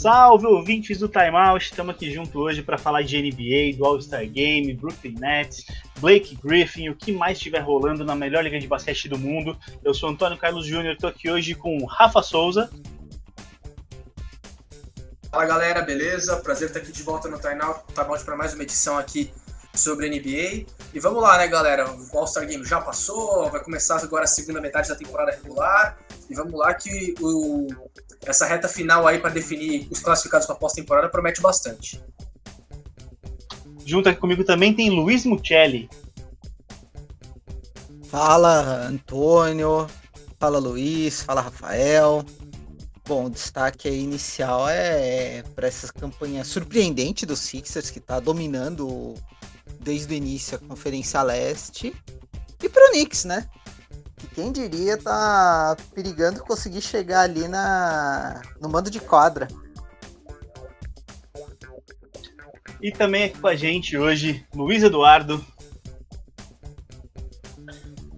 Salve ouvintes do Time Out, estamos aqui junto hoje para falar de NBA, do All-Star Game, Brooklyn Nets, Blake Griffin, o que mais estiver rolando na melhor liga de basquete do mundo. Eu sou Antônio Carlos Júnior, estou aqui hoje com Rafa Souza. Fala galera, beleza? Prazer estar aqui de volta no Time Out para mais uma edição aqui sobre NBA. E vamos lá, né, galera? O All-Star Game já passou, vai começar agora a segunda metade da temporada regular. E vamos lá que o, essa reta final aí para definir os classificados para a pós-temporada promete bastante. Junto aqui comigo também tem Luiz Mucelli. Fala, Antônio. Fala, Luiz. Fala, Rafael. Bom, o destaque inicial é para essa campanha surpreendente do Sixers, que está dominando desde o início a Conferência Leste. E para o Knicks, né? Que quem diria tá perigando conseguir chegar ali na no mando de quadra. E também aqui com a gente hoje, Luiz Eduardo.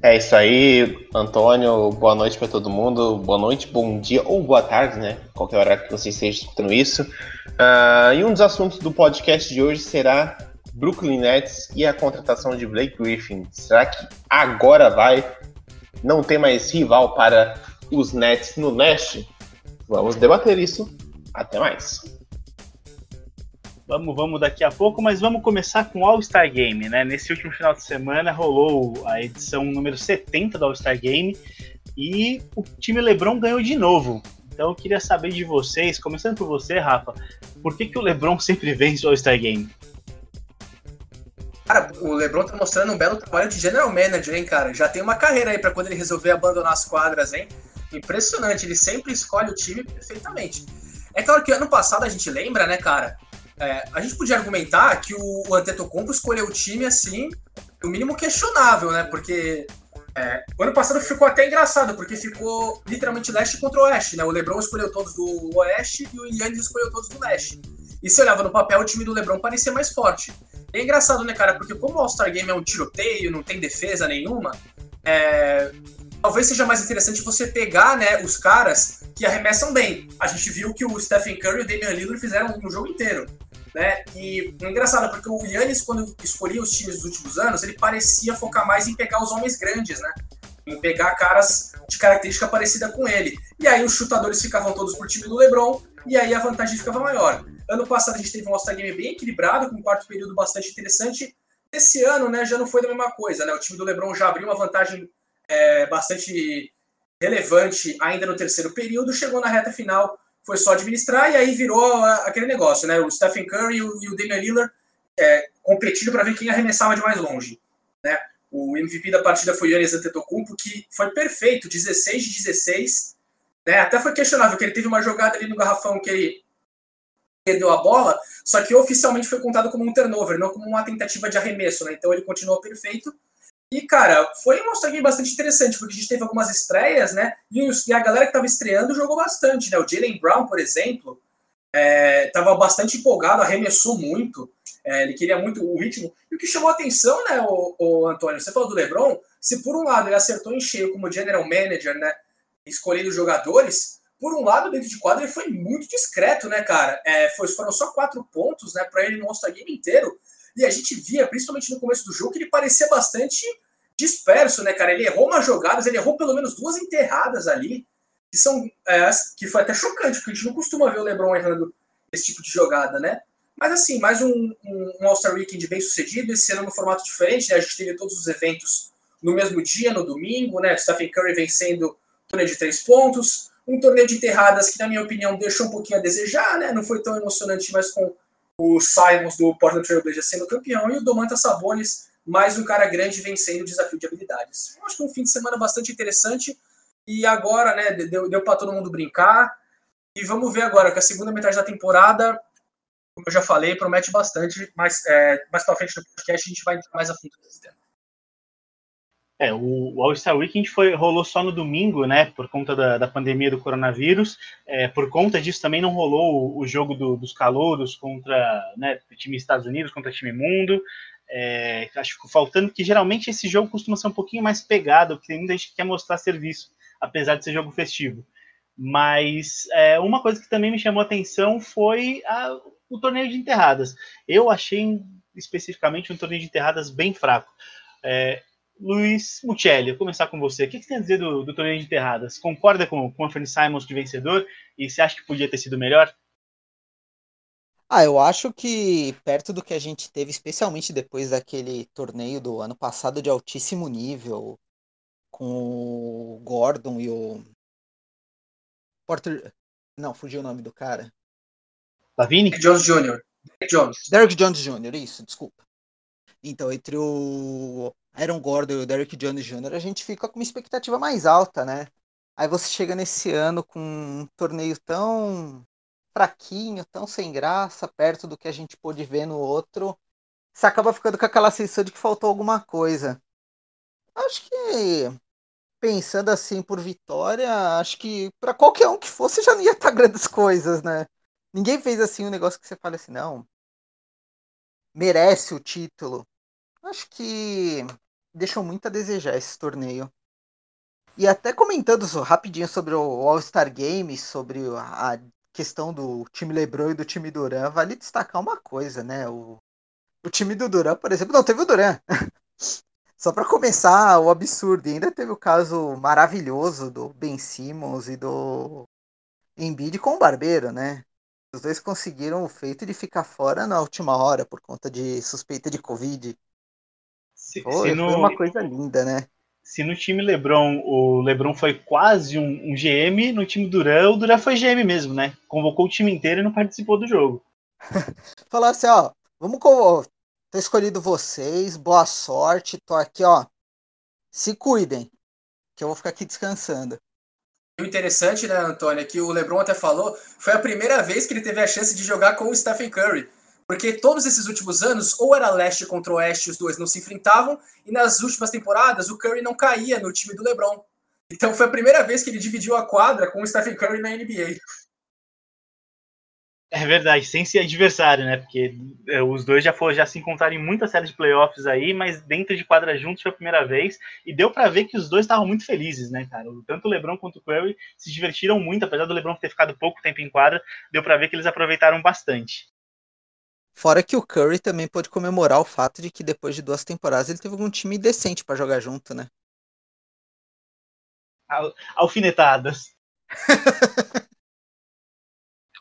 É isso aí, Antônio. Boa noite para todo mundo. Boa noite, bom dia ou boa tarde, né? Qualquer hora que você esteja escutando isso. Uh, e um dos assuntos do podcast de hoje será Brooklyn Nets e a contratação de Blake Griffin. Será que agora vai não ter mais rival para os Nets no leste? Vamos debater isso. Até mais. Vamos, vamos daqui a pouco, mas vamos começar com o All-Star Game, né? Nesse último final de semana rolou a edição número 70 do All-Star Game e o time LeBron ganhou de novo. Então eu queria saber de vocês, começando por você, Rafa, por que, que o LeBron sempre vence o All-Star Game? Cara, o LeBron tá mostrando um belo trabalho de general manager, hein, cara? Já tem uma carreira aí para quando ele resolver abandonar as quadras, hein? Impressionante, ele sempre escolhe o time perfeitamente. É claro que ano passado a gente lembra, né, cara? É, a gente podia argumentar que o, Antetokounmpo escolheu o time assim, no mínimo questionável, né? Porque é, o ano passado ficou até engraçado, porque ficou literalmente leste contra oeste, né? O LeBron escolheu todos do oeste e o Yannis escolheu todos do leste. E se olhava no papel, o time do LeBron parecia mais forte. É engraçado, né, cara? Porque como o All-Star Game é um tiroteio, não tem defesa nenhuma, é... talvez seja mais interessante você pegar, né, os caras que arremessam bem. A gente viu que o Stephen Curry e o Damian Lillard fizeram no jogo inteiro. Né? E é engraçado, porque o Yannis, quando escolhia os times dos últimos anos, ele parecia focar mais em pegar os homens grandes, né? Em pegar caras de característica parecida com ele. E aí os chutadores ficavam todos por time do LeBron, e aí a vantagem ficava maior. Ano passado a gente teve um All-Star Game bem equilibrado, com um quarto período bastante interessante. Esse ano, né, já não foi da mesma coisa, né? O time do LeBron já abriu uma vantagem é, bastante relevante ainda no terceiro período, chegou na reta final, foi só administrar e aí virou aquele negócio, né? O Stephen Curry e o, Damian Lillard é, competindo para ver quem arremessava de mais longe, né? O MVP da partida foi Yannis Antetokounmpo, que foi perfeito, 16 de 16, né? Até foi questionável que ele teve uma jogada ali no garrafão que ele perdeu a bola, só que oficialmente foi contado como um turnover, não como uma tentativa de arremesso, né? Então ele continuou perfeito. E, cara, foi um All-Star Game bastante interessante, porque a gente teve algumas estreias, né? E, a galera que estava estreando jogou bastante, né? O Jalen Brown, por exemplo, é, bastante empolgado, arremessou muito, é, ele queria muito o ritmo. E o que chamou a atenção, né, o, o Antônio, você falou do LeBron, se por um lado ele acertou em cheio como general manager, né, escolhendo jogadores, por um lado, dentro de quadra, ele foi muito discreto, né, cara? É, foi, foram só quatro pontos, né, para ele no All-Star Game inteiro. E a gente via, principalmente no começo do jogo, que ele parecia bastante disperso, né, cara? Ele errou umas jogadas, ele errou pelo menos duas enterradas ali, que são. É, que foi até chocante, porque a gente não costuma ver o Lebron errando esse tipo de jogada, né? Mas assim, mais um, um, um All-Star Weekend bem sucedido, esse ano no formato diferente, né? A gente teve todos os eventos no mesmo dia, no domingo, né? Stephen Curry vencendo torneio de três pontos, um torneio de enterradas que, na minha opinião, deixou um pouquinho a desejar, né? Não foi tão emocionante, mas com o Simons do Portland Trail Blazers sendo campeão e o Domantas Sabonis, mais um cara grande vencendo o desafio de habilidades. Eu acho que um fim de semana bastante interessante e agora, né, deu, deu para todo mundo brincar. E vamos ver agora que a segunda metade da temporada, como eu já falei, promete bastante, mas é, mais para frente no podcast a gente vai entrar mais a fundo nesse tema. É, o, All-Star Weekend foi, rolou só no domingo, né, por conta da, da pandemia do coronavírus. É, por conta disso também não rolou o, o jogo do, dos calouros contra né, time Estados Unidos contra time mundo. É, acho que faltando que geralmente esse jogo costuma ser um pouquinho mais pegado, porque muita gente quer mostrar serviço, apesar de ser jogo festivo. Mas é, uma coisa que também me chamou a atenção foi a, o torneio de enterradas. Eu achei especificamente um torneio de enterradas bem fraco. É, Luiz Mucelli, vou começar com você. O que você tem a dizer do, do torneio de enterradas? Concorda com, com o Anthony Simons de vencedor? E você acha que podia ter sido melhor? Ah, eu acho que perto do que a gente teve, especialmente depois daquele torneio do ano passado de altíssimo nível, com o Gordon e o Porter. Não, fugiu o nome do cara. Lavini? Jones Jr. Derek Jones. Derek Jones Jr., isso, desculpa. Então, entre o Aaron Gordon e o Derek Jones Jr., a gente fica com uma expectativa mais alta, né? Aí você chega nesse ano com um torneio tão fraquinho, tão sem graça, perto do que a gente pôde ver no outro. Você acaba ficando com aquela sensação de que faltou alguma coisa. Acho que, pensando assim por vitória, acho que para qualquer um que fosse já não ia estar grandes coisas, né? Ninguém fez assim um negócio que você fala assim, não, merece o título. Acho que deixou muito a desejar esse torneio. E até comentando rapidinho sobre o All-Star Game, sobre a questão do time LeBron e do time Duran, vale destacar uma coisa, né? O, o time do Duran, por exemplo, não teve o Duran. Só para começar, o absurdo. E ainda teve o caso maravilhoso do Ben Simmons e do Embiid com o Barbeiro, né? Os dois conseguiram o feito de ficar fora na última hora por conta de suspeita de Covid. Se, foi, se no, foi uma coisa linda, né? Se no time LeBron o LeBron foi quase um, um, GM, no time Duran o Duran foi GM mesmo, né? Convocou o time inteiro e não participou do jogo. Falar assim, ó, vamos com Tô escolhido vocês, boa sorte, tô aqui, ó. Se cuidem, que eu vou ficar aqui descansando. O interessante, né, Antônio, é que o LeBron até falou, foi a primeira vez que ele teve a chance de jogar com o Stephen Curry. Porque todos esses últimos anos, ou era leste contra oeste, os dois não se enfrentavam, e nas últimas temporadas o Curry não caía no time do LeBron. Então foi a primeira vez que ele dividiu a quadra com o Stephen Curry na NBA. É verdade, sem ser adversário, né? Porque é, os dois já, foram, já se encontraram em muitas séries de playoffs aí, mas dentro de quadra juntos foi a primeira vez. E deu para ver que os dois estavam muito felizes, né, cara? Tanto o LeBron quanto o Curry se divertiram muito, apesar do LeBron ter ficado pouco tempo em quadra, deu para ver que eles aproveitaram bastante. Fora que o Curry também pôde comemorar o fato de que depois de duas temporadas ele teve algum time decente para jogar junto, né? Al alfinetadas.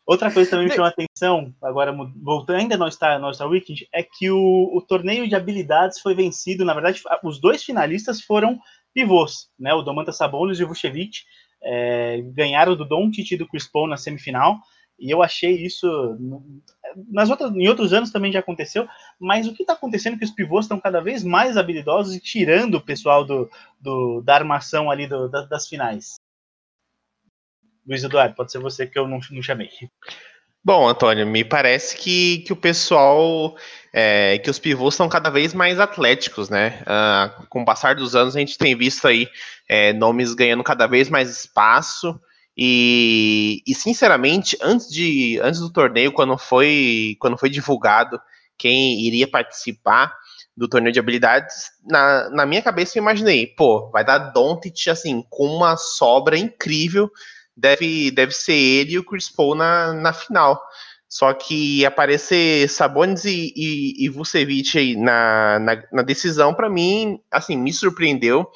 Outra coisa que também me chamou a atenção, agora voltando ainda não está no All-Star Weekend, é que o, o, torneio de habilidades foi vencido, na verdade, os dois finalistas foram pivôs, né? O Domantas Sabonis e o Vucevic é, ganharam do Doncic e do Chris Paul na semifinal, e eu achei isso nas outras, em outros anos também já aconteceu, mas o que está acontecendo é que os pivôs estão cada vez mais habilidosos e tirando o pessoal do, do da armação ali do, das, das finais. Luiz Eduardo, pode ser você que eu não, não chamei. Bom, Antônio, me parece que, que o pessoal, é, que os pivôs estão cada vez mais atléticos, né? Uh, com o passar dos anos, a gente tem visto aí é, nomes ganhando cada vez mais espaço. E, e, sinceramente, antes, de, antes do torneio, quando foi, quando foi divulgado quem iria participar do torneio de habilidades, na, na minha cabeça eu imaginei, pô, vai dar Doncic assim, com uma sobra incrível deve, deve ser ele e o Chris Paul na, na final. Só que aparecer Sabonis e, e, e Vucevic na, na, na decisão, para mim, assim, me surpreendeu,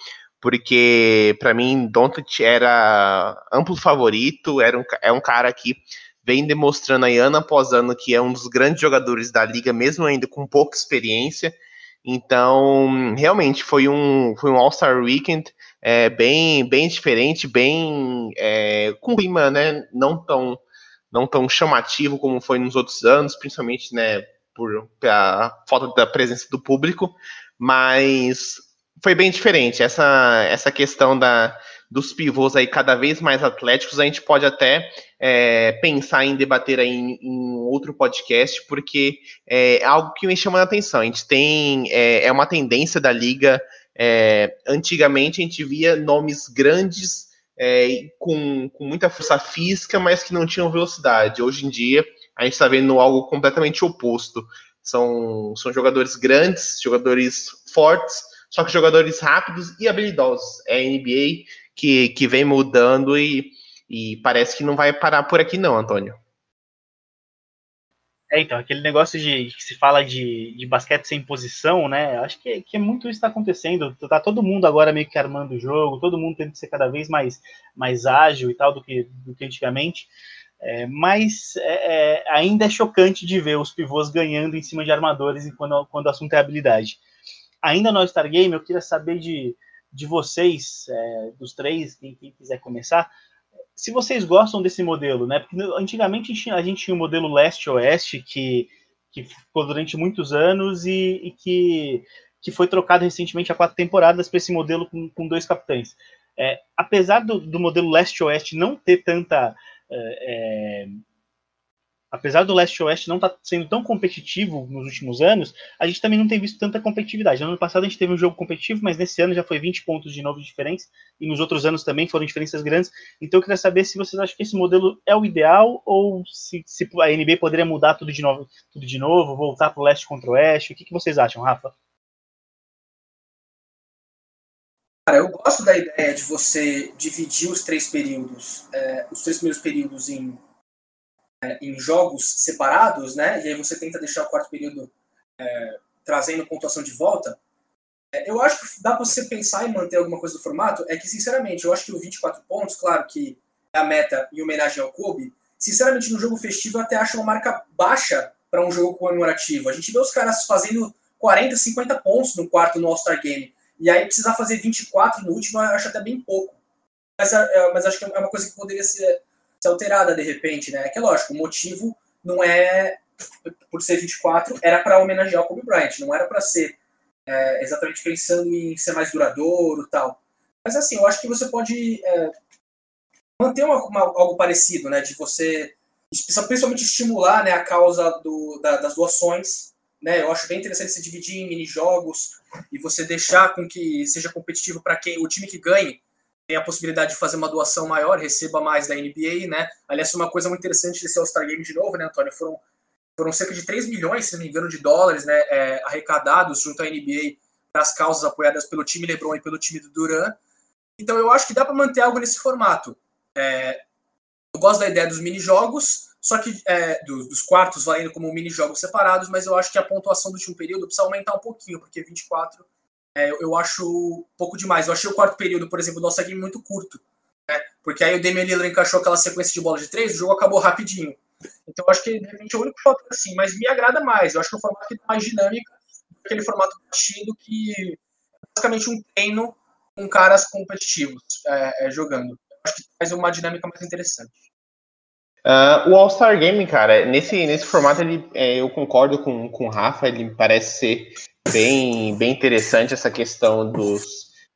porque para mim Doncic era amplo favorito, era um, é um cara que vem demonstrando aí ano após ano que é um dos grandes jogadores da liga, mesmo ainda com pouca experiência. Então, realmente foi um, foi um All-Star Weekend é, bem, bem diferente, bem é, com clima, né? Não tão, não tão chamativo como foi nos outros anos, principalmente, né? Por a falta da presença do público, mas foi bem diferente. Essa, essa questão da, dos pivôs aí cada vez mais atléticos, a gente pode até é, pensar em debater aí em, em, outro podcast, porque é algo que me chama a atenção. A gente tem é, é uma tendência da liga é, antigamente a gente via nomes grandes é, com, com muita força física, mas que não tinham velocidade. Hoje em dia a gente está vendo algo completamente oposto. São, são jogadores grandes, jogadores fortes, só que jogadores rápidos e habilidosos. É a NBA que, que vem mudando e, E parece que não vai parar por aqui, não, Antônio. É, então, aquele negócio de que se fala de, de basquete sem posição, né? Acho que, que muito isso está acontecendo. Tá todo mundo agora meio que armando o jogo, todo mundo tendo que ser cada vez mais, mais ágil e tal do que, do que antigamente. É, mas é, é, ainda é chocante de ver os pivôs ganhando em cima de armadores quando, quando o assunto é habilidade. Ainda no Star Game, eu queria saber de, de vocês, é, dos três, quem, quem quiser começar, se vocês gostam desse modelo, né? Porque antigamente a gente tinha o um modelo leste-oeste que, que ficou durante muitos anos e, e, que, que foi trocado recentemente há quatro temporadas para esse modelo com, com dois capitães. É, apesar do, do modelo leste-oeste não ter tanta é, é apesar do leste-oeste não estar tá sendo tão competitivo nos últimos anos, a gente também não tem visto tanta competitividade. No ano passado a gente teve um jogo competitivo, mas nesse ano já foi 20 pontos de novo diferentes, e nos outros anos também foram diferenças grandes. Então eu queria saber se vocês acham que esse modelo é o ideal, ou se, se a NBA poderia mudar tudo de novo, tudo de novo voltar para o leste contra o oeste. O que, que vocês acham, Rafa? Cara, eu gosto da ideia de você dividir os três períodos, é, os três primeiros períodos em é, em jogos separados, né? E aí você tenta deixar o quarto período é, trazendo pontuação de volta. É, eu acho que dá para você pensar em manter alguma coisa do formato. É que, sinceramente, eu acho que o 24 pontos, claro que é a meta em homenagem ao Kobe, sinceramente, no jogo festivo eu até acho uma marca baixa para um jogo comemorativo. A gente vê os caras fazendo 40, 50 pontos no quarto no All-Star Game. E aí precisar fazer 24 no último, eu acho até bem pouco. Mas, é, mas acho que é uma coisa que poderia ser ser alterada de repente, né? É que é lógico, o motivo não é por ser 24, era para homenagear o Kobe Bryant, não era para ser é, exatamente pensando em ser mais duradouro tal. Mas assim, eu acho que você pode é, manter uma, uma, algo parecido, né? De você, principalmente estimular né, a causa do, da, das doações. Né? Eu acho bem interessante se dividir em mini jogos e você deixar com que seja competitivo para quem o time que ganhe tem a possibilidade de fazer uma doação maior, receba mais da NBA, né? Aliás, uma coisa muito interessante desse All-Star Game de novo, né, Antônio? Foram, foram cerca de 3 milhões, se não me engano, de dólares, né, é, arrecadados junto à NBA para as causas apoiadas pelo time LeBron e pelo time do Duran. Então, eu acho que dá para manter algo nesse formato. É, eu gosto da ideia dos mini-jogos, só que é, dos, dos, quartos valendo como mini-jogos separados, mas eu acho que a pontuação do último período precisa aumentar um pouquinho, porque 24 é, eu acho pouco demais. Eu achei o quarto período, por exemplo, do nosso game muito curto. Né? Porque aí o Damian Lillard encaixou aquela sequência de bola de três, o jogo acabou rapidinho. Então eu acho que de repente é o único fator assim, mas me agrada mais. Eu acho que é um formato que dá mais dinâmica aquele formato batido que é basicamente um treino com caras competitivos é, é, jogando. Eu acho que faz uma dinâmica mais interessante. Uh, o All-Star Game, cara, nesse, nesse formato ele, é, eu concordo com, com o Rafa, ele parece ser bem, bem interessante essa questão dos,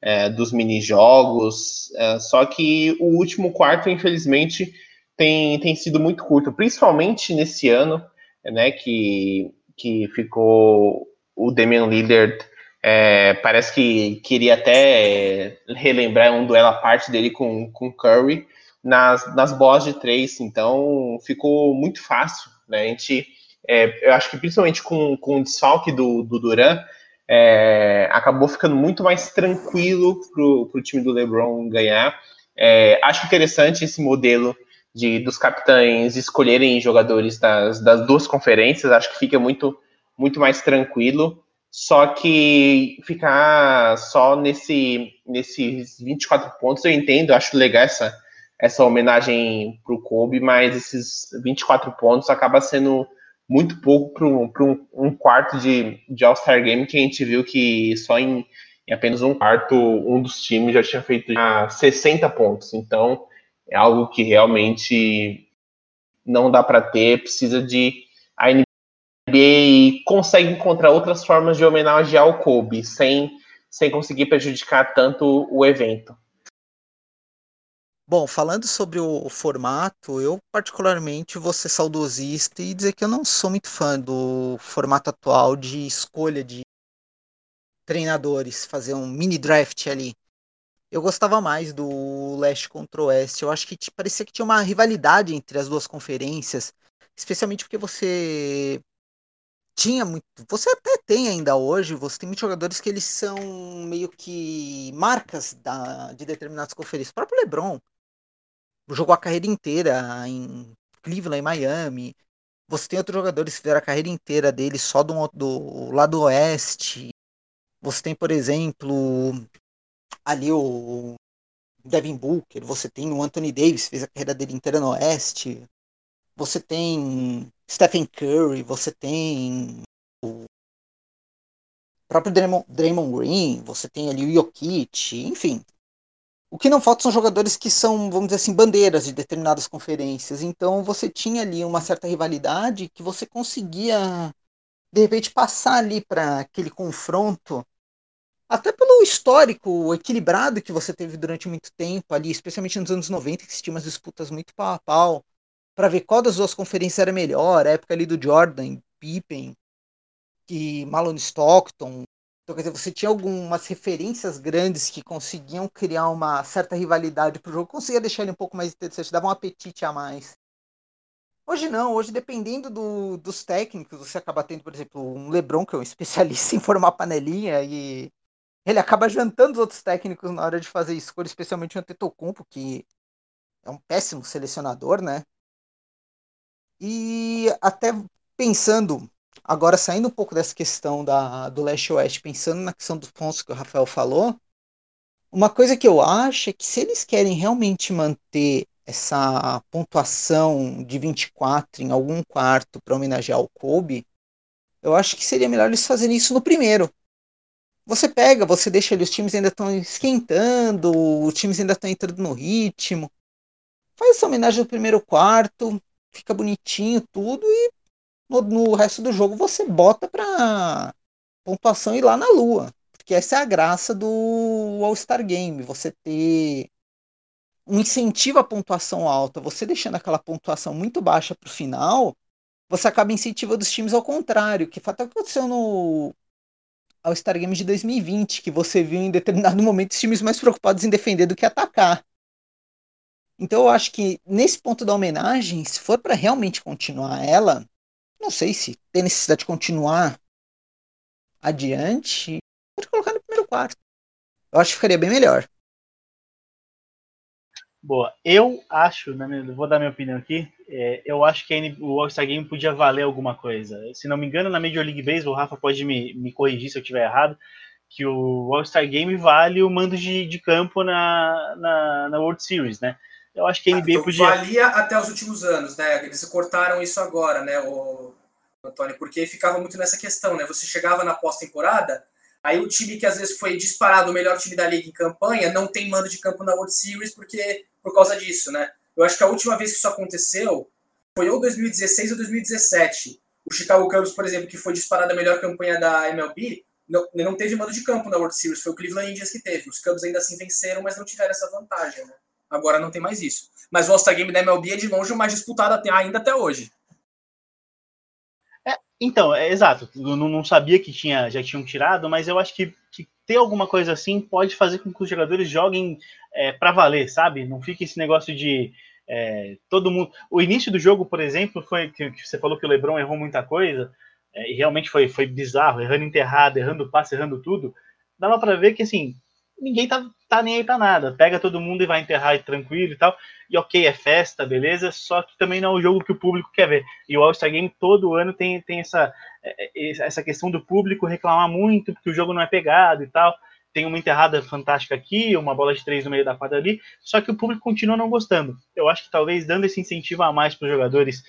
é, dos mini-jogos. É, só que o último quarto, infelizmente, tem, tem sido muito curto, principalmente nesse ano, né, que, que ficou o Damian Lillard. É, parece que queria até relembrar um duelo à parte dele com, com Curry nas, nas bolas de três, então ficou muito fácil. Né? A gente é, eu acho que principalmente com, com o desfalque do, do Duran, é, acabou ficando muito mais tranquilo para o time do LeBron ganhar. É, acho interessante esse modelo de dos capitães escolherem jogadores das, das duas conferências, acho que fica muito, muito mais tranquilo. Só que ficar só nesse, nesses 24 pontos, eu entendo, acho legal essa, essa homenagem para o Kobe, mas esses 24 pontos acaba sendo muito pouco para um, um, quarto de, de All-Star Game que a gente viu que só em, em, apenas um quarto um dos times já tinha feito já 60 pontos. Então é algo que realmente não dá para ter, precisa de a NBA consegue encontrar outras formas de homenagear o Kobe sem, sem conseguir prejudicar tanto o evento. Bom, falando sobre o formato, eu particularmente vou ser saudosista e dizer que eu não sou muito fã do formato atual de escolha de treinadores, fazer um mini draft ali. Eu gostava mais do leste contra o oeste. Eu acho que parecia que tinha uma rivalidade entre as duas conferências, especialmente porque você tinha muito. Você até tem ainda hoje, você tem muitos jogadores que eles são meio que marcas da, de determinadas conferências. O próprio LeBron jogou a carreira inteira em Cleveland, em Miami. Você tem outros jogadores que fizeram a carreira inteira dele só do, do lado oeste. Você tem, por exemplo, ali o Devin Booker, você tem o Anthony Davis, fez a carreira dele inteira no oeste. Você tem Stephen Curry, você tem o próprio Draymond, Draymond Green, você tem ali o Jokic, enfim. O que não falta são jogadores que são, vamos dizer assim, bandeiras de determinadas conferências. Então você tinha ali uma certa rivalidade que você conseguia, de repente, passar ali para aquele confronto. Até pelo histórico equilibrado que você teve durante muito tempo ali, especialmente nos anos 90, que tinha umas disputas muito pau a pau, para ver qual das duas conferências era melhor, a época ali do Jordan, Pippen, que Malone Stockton, então, quer dizer, você tinha algumas referências grandes que conseguiam criar uma certa rivalidade para o jogo, conseguia deixar ele um pouco mais interessante, dava um apetite a mais. Hoje não, hoje dependendo do, dos técnicos, você acaba tendo, por exemplo, um LeBron, que é um especialista em formar panelinha, e ele acaba jantando os outros técnicos na hora de fazer escolha, especialmente o Antetokounmpo, que é um péssimo selecionador, né? E até pensando Agora, saindo um pouco dessa questão da, do leste-oeste, pensando na questão dos pontos que o Rafael falou, uma coisa que eu acho é que se eles querem realmente manter essa pontuação de 24 em algum quarto para homenagear o Kobe, eu acho que seria melhor eles fazerem isso no primeiro. Você pega, você deixa ali, os times ainda estão esquentando, os times ainda estão entrando no ritmo. Faz essa homenagem no primeiro quarto, fica bonitinho tudo e no, no resto do jogo você bota pra pontuação ir lá na lua. Porque essa é a graça do All-Star Game. Você ter um incentivo à pontuação alta. Você deixando aquela pontuação muito baixa pro final, você acaba incentivando os times ao contrário. Que até o que aconteceu no All-Star Game de 2020, que você viu em determinado momento os times mais preocupados em defender do que atacar. Então eu acho que nesse ponto da homenagem, se for para realmente continuar ela, não sei se tem necessidade de continuar adiante. Pode colocar no primeiro quarto. Eu acho que ficaria bem melhor. Boa, eu acho, né, vou dar minha opinião aqui, é, eu acho que o All-Star Game podia valer alguma coisa. Se não me engano, na Major League Baseball, o Rafa pode me, me corrigir se eu estiver errado, que o All-Star Game vale o mando de, de campo na, na, na World Series, né? Eu acho que a NBA ah, então podia. Valia até os últimos anos, né? Eles cortaram isso agora, né, o Antônio? Porque ficava muito nessa questão, né? Você chegava na pós-temporada, aí o time que às vezes foi disparado o melhor time da liga em campanha não tem mando de campo na World Series porque por causa disso, né? Eu acho que a última vez que isso aconteceu foi ou 2016 ou 2017. O Chicago Cubs, por exemplo, que foi disparado a melhor campanha da MLB, não, não teve mando de campo na World Series, foi o Cleveland Indians que teve. Os Cubs ainda assim venceram, mas não tiveram essa vantagem, né? Agora não tem mais isso. Mas o All-Star Game da MLB é de longe o mais disputado ainda até hoje. É, então, é exato. Eu não, não, sabia que tinha, já tinham tirado, mas eu acho que, que ter alguma coisa assim pode fazer com que os jogadores joguem é, para valer, sabe? Não fique esse negócio de é, todo mundo. O início do jogo, por exemplo, foi que, que você falou que o LeBron errou muita coisa, é, e realmente foi, foi bizarro, errando enterrado, errando passe, errando tudo. Dava para ver que assim ninguém tá, tá nem aí pra nada. Pega todo mundo e vai enterrar e tranquilo e tal. E ok, é festa, beleza, só que também não é o jogo que o público quer ver. E o All-Star Game todo ano tem, tem essa, é, é, essa questão do público reclamar muito porque o jogo não é pegado e tal. Tem uma enterrada fantástica aqui, uma bola de três no meio da quadra ali, só que o público continua não gostando. Eu acho que talvez dando esse incentivo a mais para os jogadores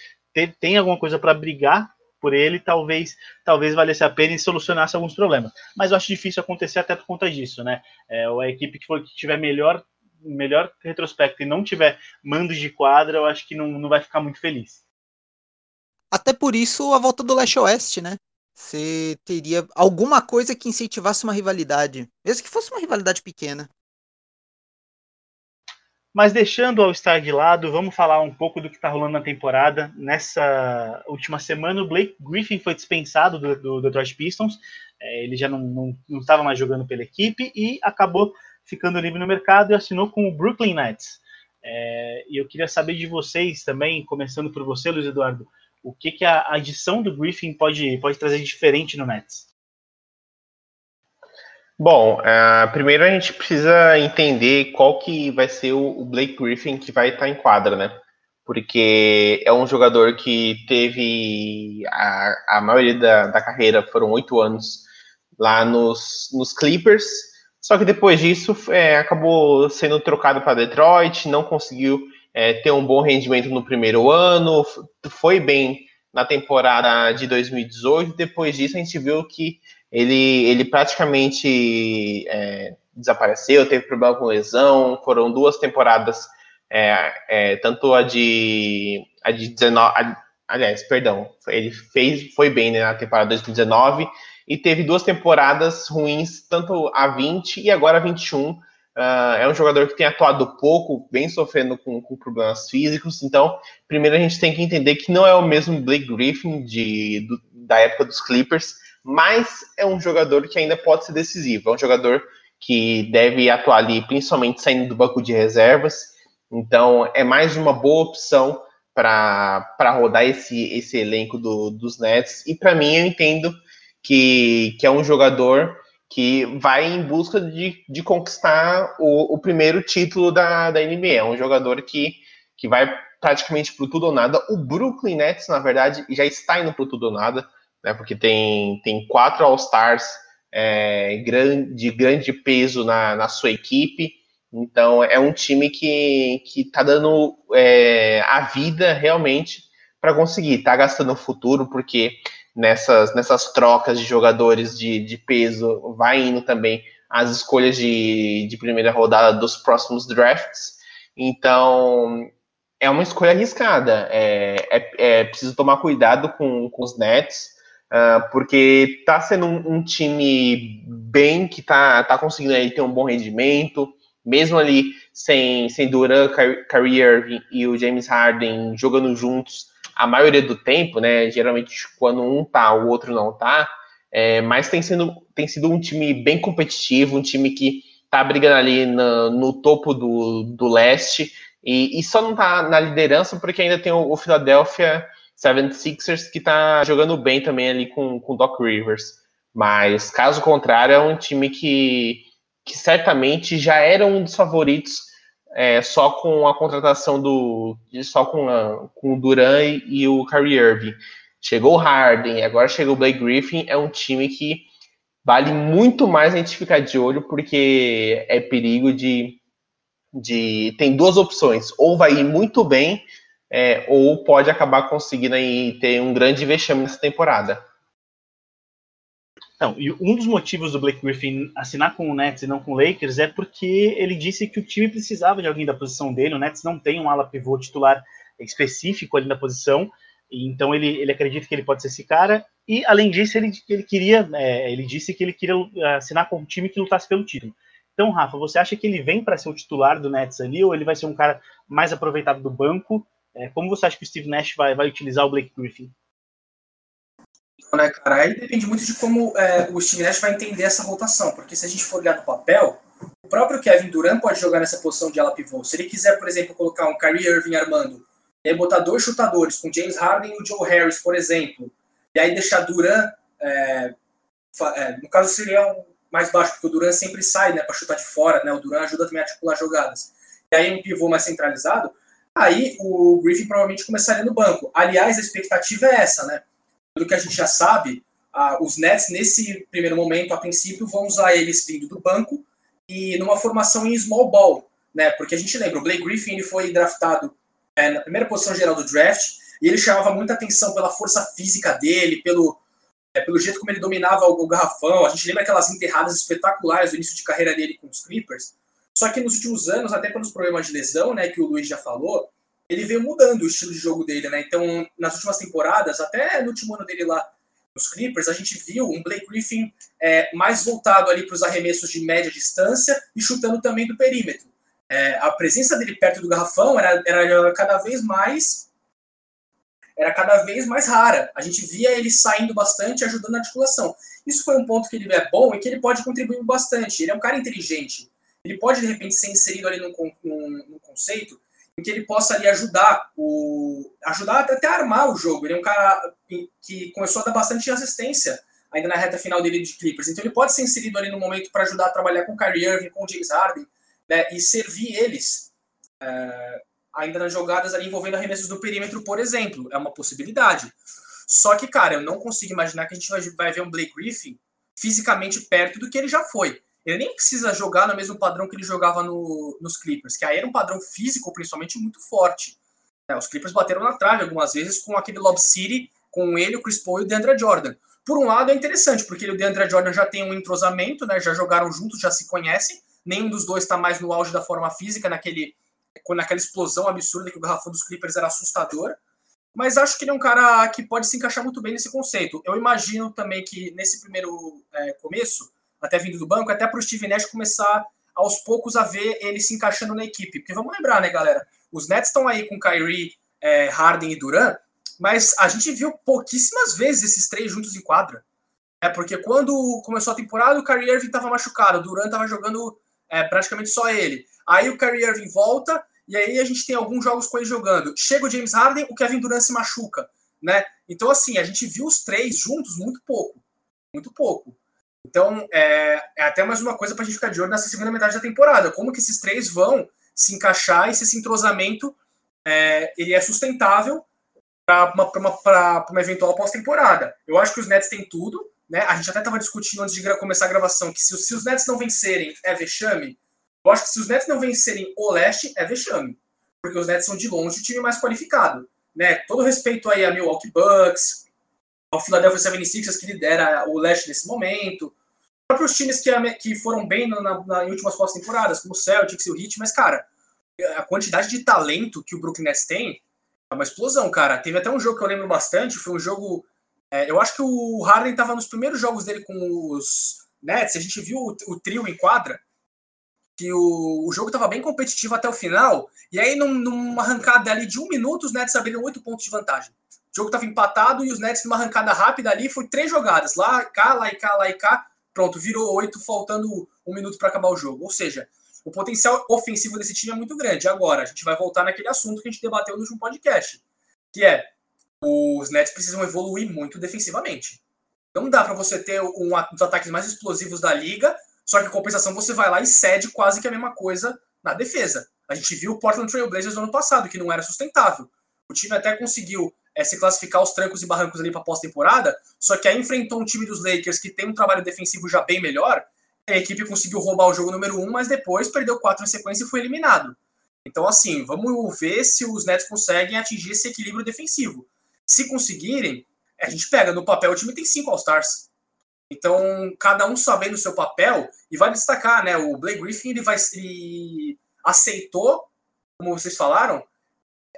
tem alguma coisa para brigar por ele, talvez talvez valesse a pena e solucionasse alguns problemas. Mas eu acho difícil acontecer até por conta disso, né? É, a equipe que, for, que tiver melhor melhor retrospecto e não tiver mandos de quadra, eu acho que não, não vai ficar muito feliz. Até por isso a volta do leste-oeste, né? Você teria alguma coisa que incentivasse uma rivalidade, mesmo que fosse uma rivalidade pequena. Mas deixando ao estar de lado, vamos falar um pouco do que está rolando na temporada. Nessa última semana, o Blake Griffin foi dispensado do, do Detroit Pistons. É, ele já não estava mais jogando pela equipe e acabou ficando livre no mercado e assinou com o Brooklyn Nets. É, e eu queria saber de vocês também, começando por você, Luiz Eduardo, o que, que a adição do Griffin pode, pode trazer diferente no Nets? Bom, uh, primeiro a gente precisa entender qual que vai ser o, Blake Griffin que vai estar em quadra, né? Porque é um jogador que teve a, a maioria da, da carreira, foram oito anos lá nos, nos Clippers, só que depois disso é, acabou sendo trocado para Detroit, não conseguiu é, ter um bom rendimento no primeiro ano, foi bem na temporada de 2018, depois disso a gente viu que ele, ele praticamente é, desapareceu, teve problema com lesão, foram duas temporadas, é, é, tanto a de, a de 19, a, aliás, perdão, ele fez, foi bem né, na temporada de 2019 e teve duas temporadas ruins, tanto a 20 e agora a 21. Uh, ah, é um jogador que tem atuado pouco, vem sofrendo com, com, problemas físicos. Então, primeiro a gente tem que entender que não é o mesmo Blake Griffin de, do, da época dos Clippers, mas é um jogador que ainda pode ser decisivo. É um jogador que deve atuar ali, principalmente saindo do banco de reservas. Então, é mais uma boa opção para rodar esse, esse elenco do, dos Nets. E para mim, eu entendo que, que é um jogador que vai em busca de, de conquistar o, o primeiro título da, da NBA. É um jogador que, que vai praticamente para tudo ou nada. O Brooklyn Nets, na verdade, já está indo para tudo ou nada né? Porque tem, tem quatro All-Stars é, de grande peso na, na sua equipe. Então é um time que está dando é, a vida realmente para conseguir. Está gastando o futuro, porque nessas, nessas trocas de jogadores de, de peso vai indo também as escolhas de, de primeira rodada dos próximos drafts. Então é uma escolha arriscada. É, é, é preciso tomar cuidado com, com os Nets. Uh, porque está sendo um, um, time bem que está tá conseguindo aí ter um bom rendimento, mesmo ali sem, sem Duran, Kyrie Irving e o James Harden jogando juntos a maioria do tempo, né? Geralmente quando um tá, o outro não tá. É, mas tem, sendo, tem sido um time bem competitivo, um time que tá brigando ali no, no topo do, do leste e, e, só não tá na liderança porque ainda tem o, o Philadelphia 76ers que está jogando bem também ali com o Doc Rivers. Mas, caso contrário, é um time que, que certamente já era um dos favoritos é, só com a contratação do. só com, a, com o Duran e, e o Kyrie Irving. Chegou o Harden, agora chegou o Blake Griffin, é um time que vale muito mais a gente ficar de olho, porque é perigo de. de tem duas opções, ou vai ir muito bem é, ou pode acabar conseguindo aí ter um grande vexame nessa temporada. Não, e um dos motivos do Blake Griffin assinar com o Nets e não com o Lakers é porque ele disse que o time precisava de alguém da posição dele. O Nets não tem um ala pivô titular específico ali na posição, então ele, ele acredita que ele pode ser esse cara. E além disso, ele, ele queria, é, ele disse que ele queria assinar com um time que lutasse pelo título. Então, Rafa, você acha que ele vem para ser o titular do Nets ali ou ele vai ser um cara mais aproveitado do banco é, como você acha que o Steve Nash vai, vai utilizar o Blake Griffin? Né, cara, aí depende muito de como é, o Steve Nash vai entender essa rotação, porque se a gente for olhar no papel, o próprio Kevin Durant pode jogar nessa posição de ala pivô. Se ele quiser, por exemplo, colocar um Kyrie Irving armando, e aí botar dois chutadores, com James Harden e o Joe Harris, por exemplo, e aí deixar Durant, é, é, no caso seria um mais baixo, porque o Durant sempre sai né, para chutar de fora, né, o Durant ajuda também a articular jogadas. E aí um pivô mais centralizado, aí o Griffin provavelmente começaria no banco. Aliás, a expectativa é essa, né? Pelo que a gente já sabe, os Nets, nesse primeiro momento, a princípio, vão usar eles vindo do banco e numa formação em small ball, né? Porque a gente lembra, o Blake Griffin ele foi draftado é, na primeira posição geral do draft e ele chamava muita atenção pela força física dele, pelo, é, pelo jeito como ele dominava o, o garrafão. A gente lembra aquelas enterradas espetaculares do início de carreira dele com os Clippers. Só que nos últimos anos, até pelos problemas de lesão, né, que o Luiz já falou, ele veio mudando o estilo de jogo dele, né? Então, nas últimas temporadas, até no último ano dele lá nos Clippers, a gente viu um Blake Griffin é, mais voltado ali para os arremessos de média distância e chutando também do perímetro. É, a presença dele perto do garrafão era, era cada vez mais era cada vez mais rara. A gente via ele saindo bastante, ajudando na articulação. Isso foi um ponto que ele é bom e que ele pode contribuir bastante. Ele é um cara inteligente ele pode de repente ser inserido ali num, num, num conceito em que ele possa ali ajudar o ajudar até a armar o jogo. Ele é um cara que começou a dar bastante assistência ainda na reta final dele de Clippers. Então ele pode ser inserido ali no momento para ajudar a trabalhar com o Kyrie Irving, com o James Harden, né, e servir eles é, ainda nas jogadas ali envolvendo arremessos do perímetro, por exemplo. É uma possibilidade. Só que, cara, eu não consigo imaginar que a gente vai, vai ver um Blake Griffin fisicamente perto do que ele já foi. Ele nem precisa jogar no mesmo padrão que ele jogava no, nos Clippers, que aí era um padrão físico, principalmente, muito forte. É, os Clippers bateram na trave algumas vezes com aquele Lob City, com ele, o Chris Paul e o DeAndre Jordan. Por um lado é interessante, porque ele e o DeAndre Jordan já tem um entrosamento, né, já jogaram juntos, já se conhecem, nenhum dos dois está mais no auge da forma física, naquele, naquela explosão absurda que o garrafão dos Clippers era assustador. Mas acho que ele é um cara que pode se encaixar muito bem nesse conceito. Eu imagino também que nesse primeiro é, começo, até vindo do banco, até para o Steve Nash começar aos poucos a ver ele se encaixando na equipe. Porque vamos lembrar, né, galera? Os Nets estão aí com Kyrie, é, Harden e Durant, mas a gente viu pouquíssimas vezes esses três juntos em quadra. É porque quando começou a temporada, o Kyrie Irving estava machucado, o Durant estava jogando é, praticamente só ele. Aí o Kyrie Irving volta, e aí a gente tem alguns jogos com ele jogando. Chega o James Harden, o Kevin Durant se machuca, né? Então, assim, a gente viu os três juntos muito pouco. Muito pouco. Então, é, é até mais uma coisa para a gente ficar de olho nessa segunda metade da temporada. Como que esses três vão se encaixar e se esse entrosamento é, ele é sustentável para uma, uma, uma, eventual pós-temporada. Eu acho que os Nets têm tudo. Né? A gente até estava discutindo antes de começar a gravação que se, se os Nets não vencerem, é vexame. Eu acho que se os Nets não vencerem o leste, é vexame. Porque os Nets são de longe o time mais qualificado. Né? Todo respeito aí a Milwaukee Bucks, ao Philadelphia 76ers, que lidera o leste nesse momento, próprios times que, que foram bem na, na, em últimas pós-temporadas, como o Celtics e o Heat, mas, cara, a quantidade de talento que o Brooklyn Nets tem é uma explosão, cara. Teve até um jogo que eu lembro bastante, foi um jogo... É, eu acho que o Harden estava nos primeiros jogos dele com os Nets, a gente viu o, o trio em quadra, que o, o jogo estava bem competitivo até o final, e aí num, numa arrancada ali de um minuto, os Nets abriram oito pontos de vantagem. O jogo estava empatado e os Nets, numa arrancada rápida ali, foi três jogadas, lá, cá, lá e cá, lá e cá, pronto, virou oito, faltando um minuto para acabar o jogo. Ou seja, o potencial ofensivo desse time é muito grande. Agora, a gente vai voltar naquele assunto que a gente debateu no último podcast, que é os Nets precisam evoluir muito defensivamente. Não dá para você ter um, dos ataques mais explosivos da liga, só que em compensação você vai lá e cede quase que a mesma coisa na defesa. A gente viu o Portland Trail Blazers no ano passado, que não era sustentável. O time até conseguiu é, se classificar os trancos e barrancos ali para pós-temporada, só que aí enfrentou um time dos Lakers que tem um trabalho defensivo já bem melhor, a equipe conseguiu roubar o jogo número um, mas depois perdeu quatro em sequência e foi eliminado. Então, assim, vamos ver se os Nets conseguem atingir esse equilíbrio defensivo. Se conseguirem, a gente pega no papel o time tem cinco All-Stars. Então, cada um sabendo o seu papel, e vai destacar, né? O Blake Griffin ele vai ele aceitou, como vocês falaram,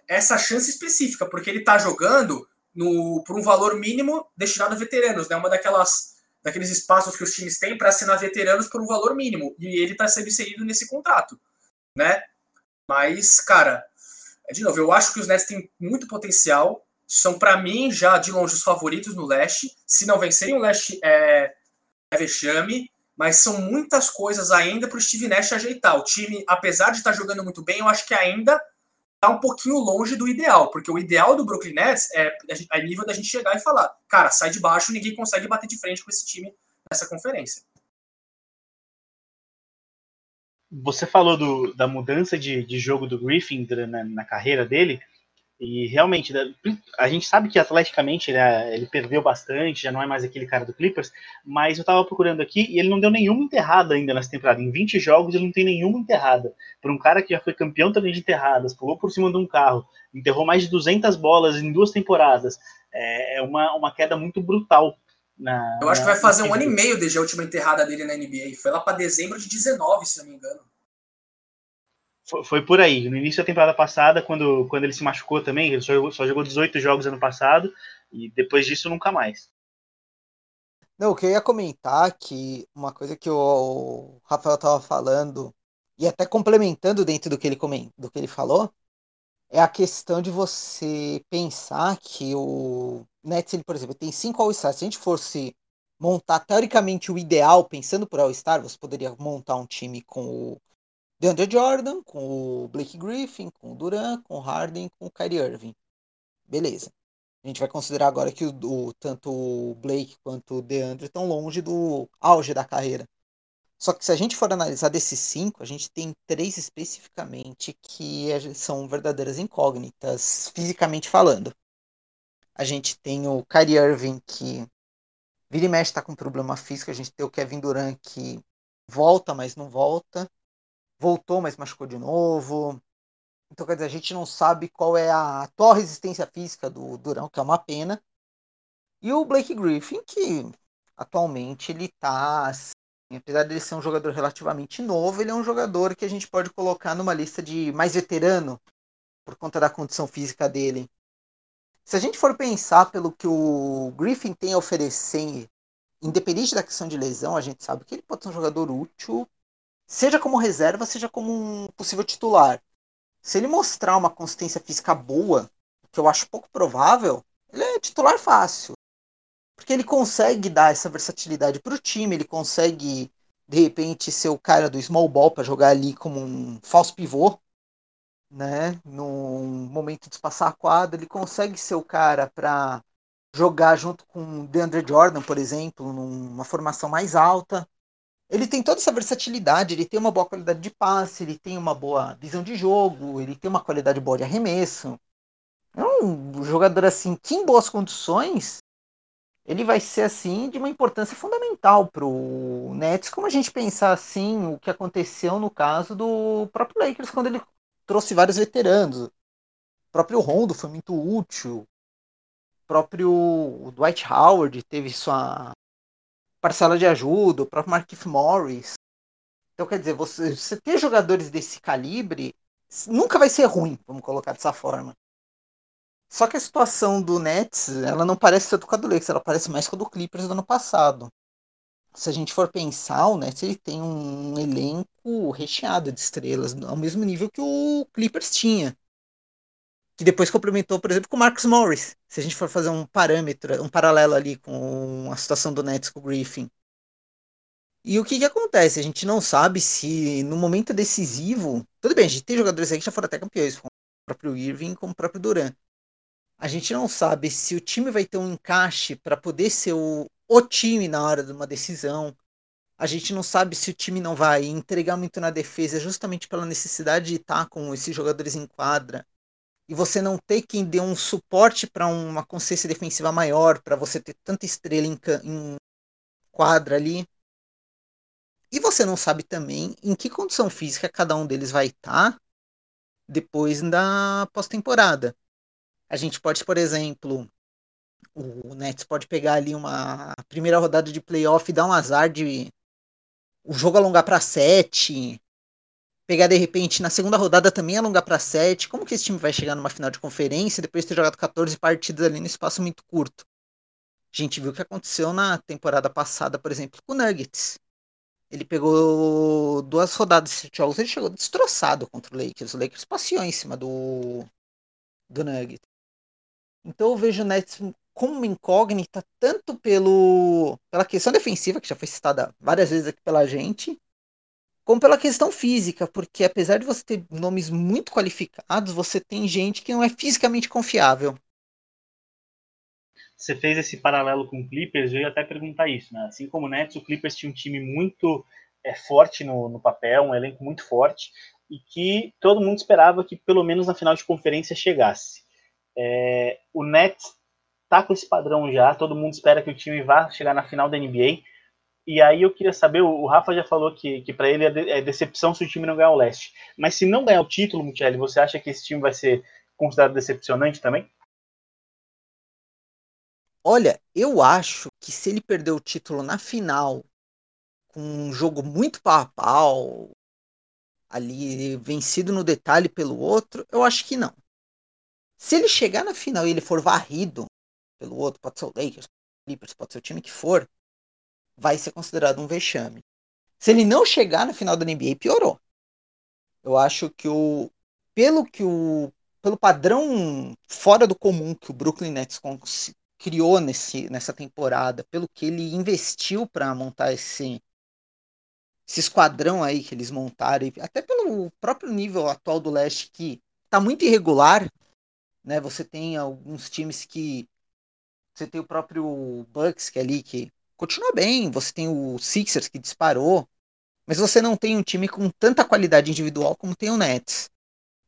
essa chance específica, porque ele está jogando no, por um valor mínimo destinado a veteranos, né? Uma daquelas daqueles espaços que os times têm para assinar veteranos por um valor mínimo, e ele está sendo inserido nesse contrato, né? Mas, cara, de novo, eu acho que os Nets têm muito potencial, são para mim já de longe os favoritos no leste. Se não vencerem o leste é, é vexame, mas são muitas coisas ainda para o Steve Nash ajeitar. O time, apesar de estar tá jogando muito bem, eu acho que ainda tá um pouquinho longe do ideal, porque o ideal do Brooklyn Nets é a nível da gente chegar e falar, cara, sai de baixo, ninguém consegue bater de frente com esse time nessa conferência. Você falou do, da mudança de, de jogo do Griffin na, na carreira dele. E realmente, a gente sabe que atleticamente ele, é, ele, perdeu bastante, já não é mais aquele cara do Clippers, mas eu tava procurando aqui e ele não deu nenhuma enterrada ainda nessa temporada. Em 20 jogos ele não tem nenhuma enterrada. Por um cara que já foi campeão também de enterradas, pulou por cima de um carro, enterrou mais de 200 bolas em duas temporadas, é, é uma, uma queda muito brutal. Na, eu acho que vai fazer um ano e meio desde a última enterrada dele na NBA. Foi lá para dezembro de 19, se não me engano. Foi, foi, por aí. No início da temporada passada, quando, quando ele se machucou também, ele só, só jogou 18 jogos ano passado, e depois disso nunca mais. Não, eu ia comentar que uma coisa que o Rafael estava falando, e até complementando dentro do que ele do que ele falou, é a questão de você pensar que o Nets, ele, por exemplo, tem cinco All-Stars. Se a gente fosse montar teoricamente o ideal, pensando por All-Star, você poderia montar um time com o DeAndre Jordan, com o Blake Griffin, com o Duran, com o Harden, com o Kyrie Irving. Beleza. A gente vai considerar agora que o, o tanto o Blake quanto o DeAndre estão longe do auge da carreira. Só que se a gente for analisar desses cinco, a gente tem três especificamente que são verdadeiras incógnitas, fisicamente falando. A gente tem o Kyrie Irving, que vira e mexe está com problema físico. A gente tem o Kevin Durant, que volta, mas não volta. Voltou, mas machucou de novo. Então, quer dizer, a gente não sabe qual é a atual resistência física do Durant, que é uma pena. E o Blake Griffin, que atualmente ele está Apesar de ele ser um jogador relativamente novo, ele é um jogador que a gente pode colocar numa lista de mais veterano por conta da condição física dele. Se a gente for pensar pelo que o Griffin tem a oferecer, independente da questão de lesão, a gente sabe que ele pode ser um jogador útil, seja como reserva, seja como um possível titular. Se ele mostrar uma consistência física boa, que eu acho pouco provável, ele é titular fácil. Porque ele consegue dar essa versatilidade para o time, ele consegue, de repente, ser o cara do small ball para jogar ali como um falso pivô, né? Num momento de passar a quadra, ele consegue ser o cara para jogar junto com o DeAndre Jordan, por exemplo, numa formação mais alta. Ele tem toda essa versatilidade, ele tem uma boa qualidade de passe, ele tem uma boa visão de jogo, ele tem uma qualidade boa de arremesso. É um jogador assim que em boas condições ele vai ser assim de uma importância fundamental para o Nets, como a gente pensar assim o que aconteceu no caso do próprio Lakers quando ele trouxe vários veteranos. O próprio Rondo foi muito útil. O próprio Dwight Howard teve sua parcela de ajuda, o próprio Markif Morris. Então quer dizer, você, você ter jogadores desse calibre nunca vai ser ruim, vamos colocar dessa forma. Só que a situação do Nets, ela não parece ser do Lakers, ela parece mais com a do Clippers do ano passado. Se a gente for pensar, o Nets ele tem um elenco recheado de estrelas, ao mesmo nível que o Clippers tinha. Que depois complementou, por exemplo, com o Marcus Morris. Se a gente for fazer um parâmetro, um paralelo ali com a situação do Nets com o Griffin. E o que, que acontece? A gente não sabe se no momento decisivo. Tudo bem, a gente tem jogadores aí que já foram até campeões, como o próprio Irving como o próprio Durant a gente não sabe se o time vai ter um encaixe para poder ser o, o time na hora de uma decisão. A gente não sabe se o time não vai entregar muito na defesa justamente pela necessidade de estar com esses jogadores em quadra. E você não ter quem dê um suporte para uma consciência defensiva maior, para você ter tanta estrela em, em quadra ali. E você não sabe também em que condição física cada um deles vai estar depois da pós-temporada. A gente pode, por exemplo, o Nets pode pegar ali uma primeira rodada de playoff e dar um azar de o jogo alongar para 7, pegar de repente na segunda rodada também alongar para 7. Como que esse time vai chegar numa final de conferência depois de ter jogado 14 partidas ali no espaço muito curto? A gente viu o que aconteceu na temporada passada, por exemplo, com o Nuggets. Ele pegou duas rodadas de jogos, ele chegou destroçado contra o Lakers. O Lakers passeou em cima do, do Nuggets. Então eu vejo o Nets como uma incógnita, tanto pelo, pela questão defensiva, que já foi citada várias vezes aqui pela gente, como pela questão física, porque apesar de você ter nomes muito qualificados, você tem gente que não é fisicamente confiável. Você fez esse paralelo com o Clippers, eu ia até perguntar isso, né? Assim como o Nets, o Clippers tinha um time muito é, forte no, no papel, um elenco muito forte, e que todo mundo esperava que pelo menos na final de conferência chegasse. É, o Nets tá com esse padrão já, todo mundo espera que o time vá chegar na final da NBA. E aí eu queria saber, o Rafa já falou que, que para ele é, é, decepção se o time não ganhar o leste. Mas se não ganhar o título, Michele, você acha que esse time vai ser considerado decepcionante também? Olha, eu acho que se ele perder o título na final, com um jogo muito pau a pau, ali vencido no detalhe pelo outro, eu acho que não. Se ele chegar na final e ele for varrido pelo outro, pode ser o Lakers, pode ser o time que for, vai ser considerado um vexame. Se ele não chegar na final da NBA, piorou. Eu acho que o pelo que o pelo padrão fora do comum que o Brooklyn Nets criou nesse, nessa temporada, pelo que ele investiu para montar esse esse esquadrão aí que eles montaram, até pelo próprio nível atual do leste que está muito irregular, né? Você tem alguns times que você tem o próprio Bucks que é ali que continua bem, você tem o Sixers que disparou, mas você não tem um time com tanta qualidade individual como tem o Nets.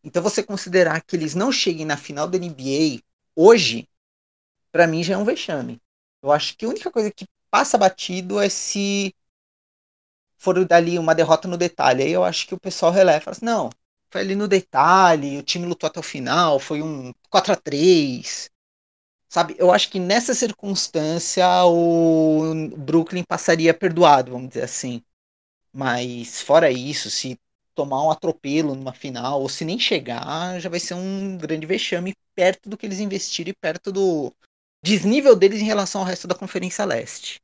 Então você considerar que eles não cheguem na final da NBA hoje, para mim já é um vexame. Eu acho que a única coisa que passa batido é se for dali uma derrota no detalhe. Aí eu acho que o pessoal releva, fala assim, não, foi ali no detalhe, o time lutou até o final, foi um 4 a 3 Sabe, eu acho que nessa circunstância o Brooklyn passaria perdoado, vamos dizer assim. Mas fora isso, se tomar um atropelo numa final, ou se nem chegar, já vai ser um grande vexame perto do que eles investiram e perto do desnível deles em relação ao resto da Conferência Leste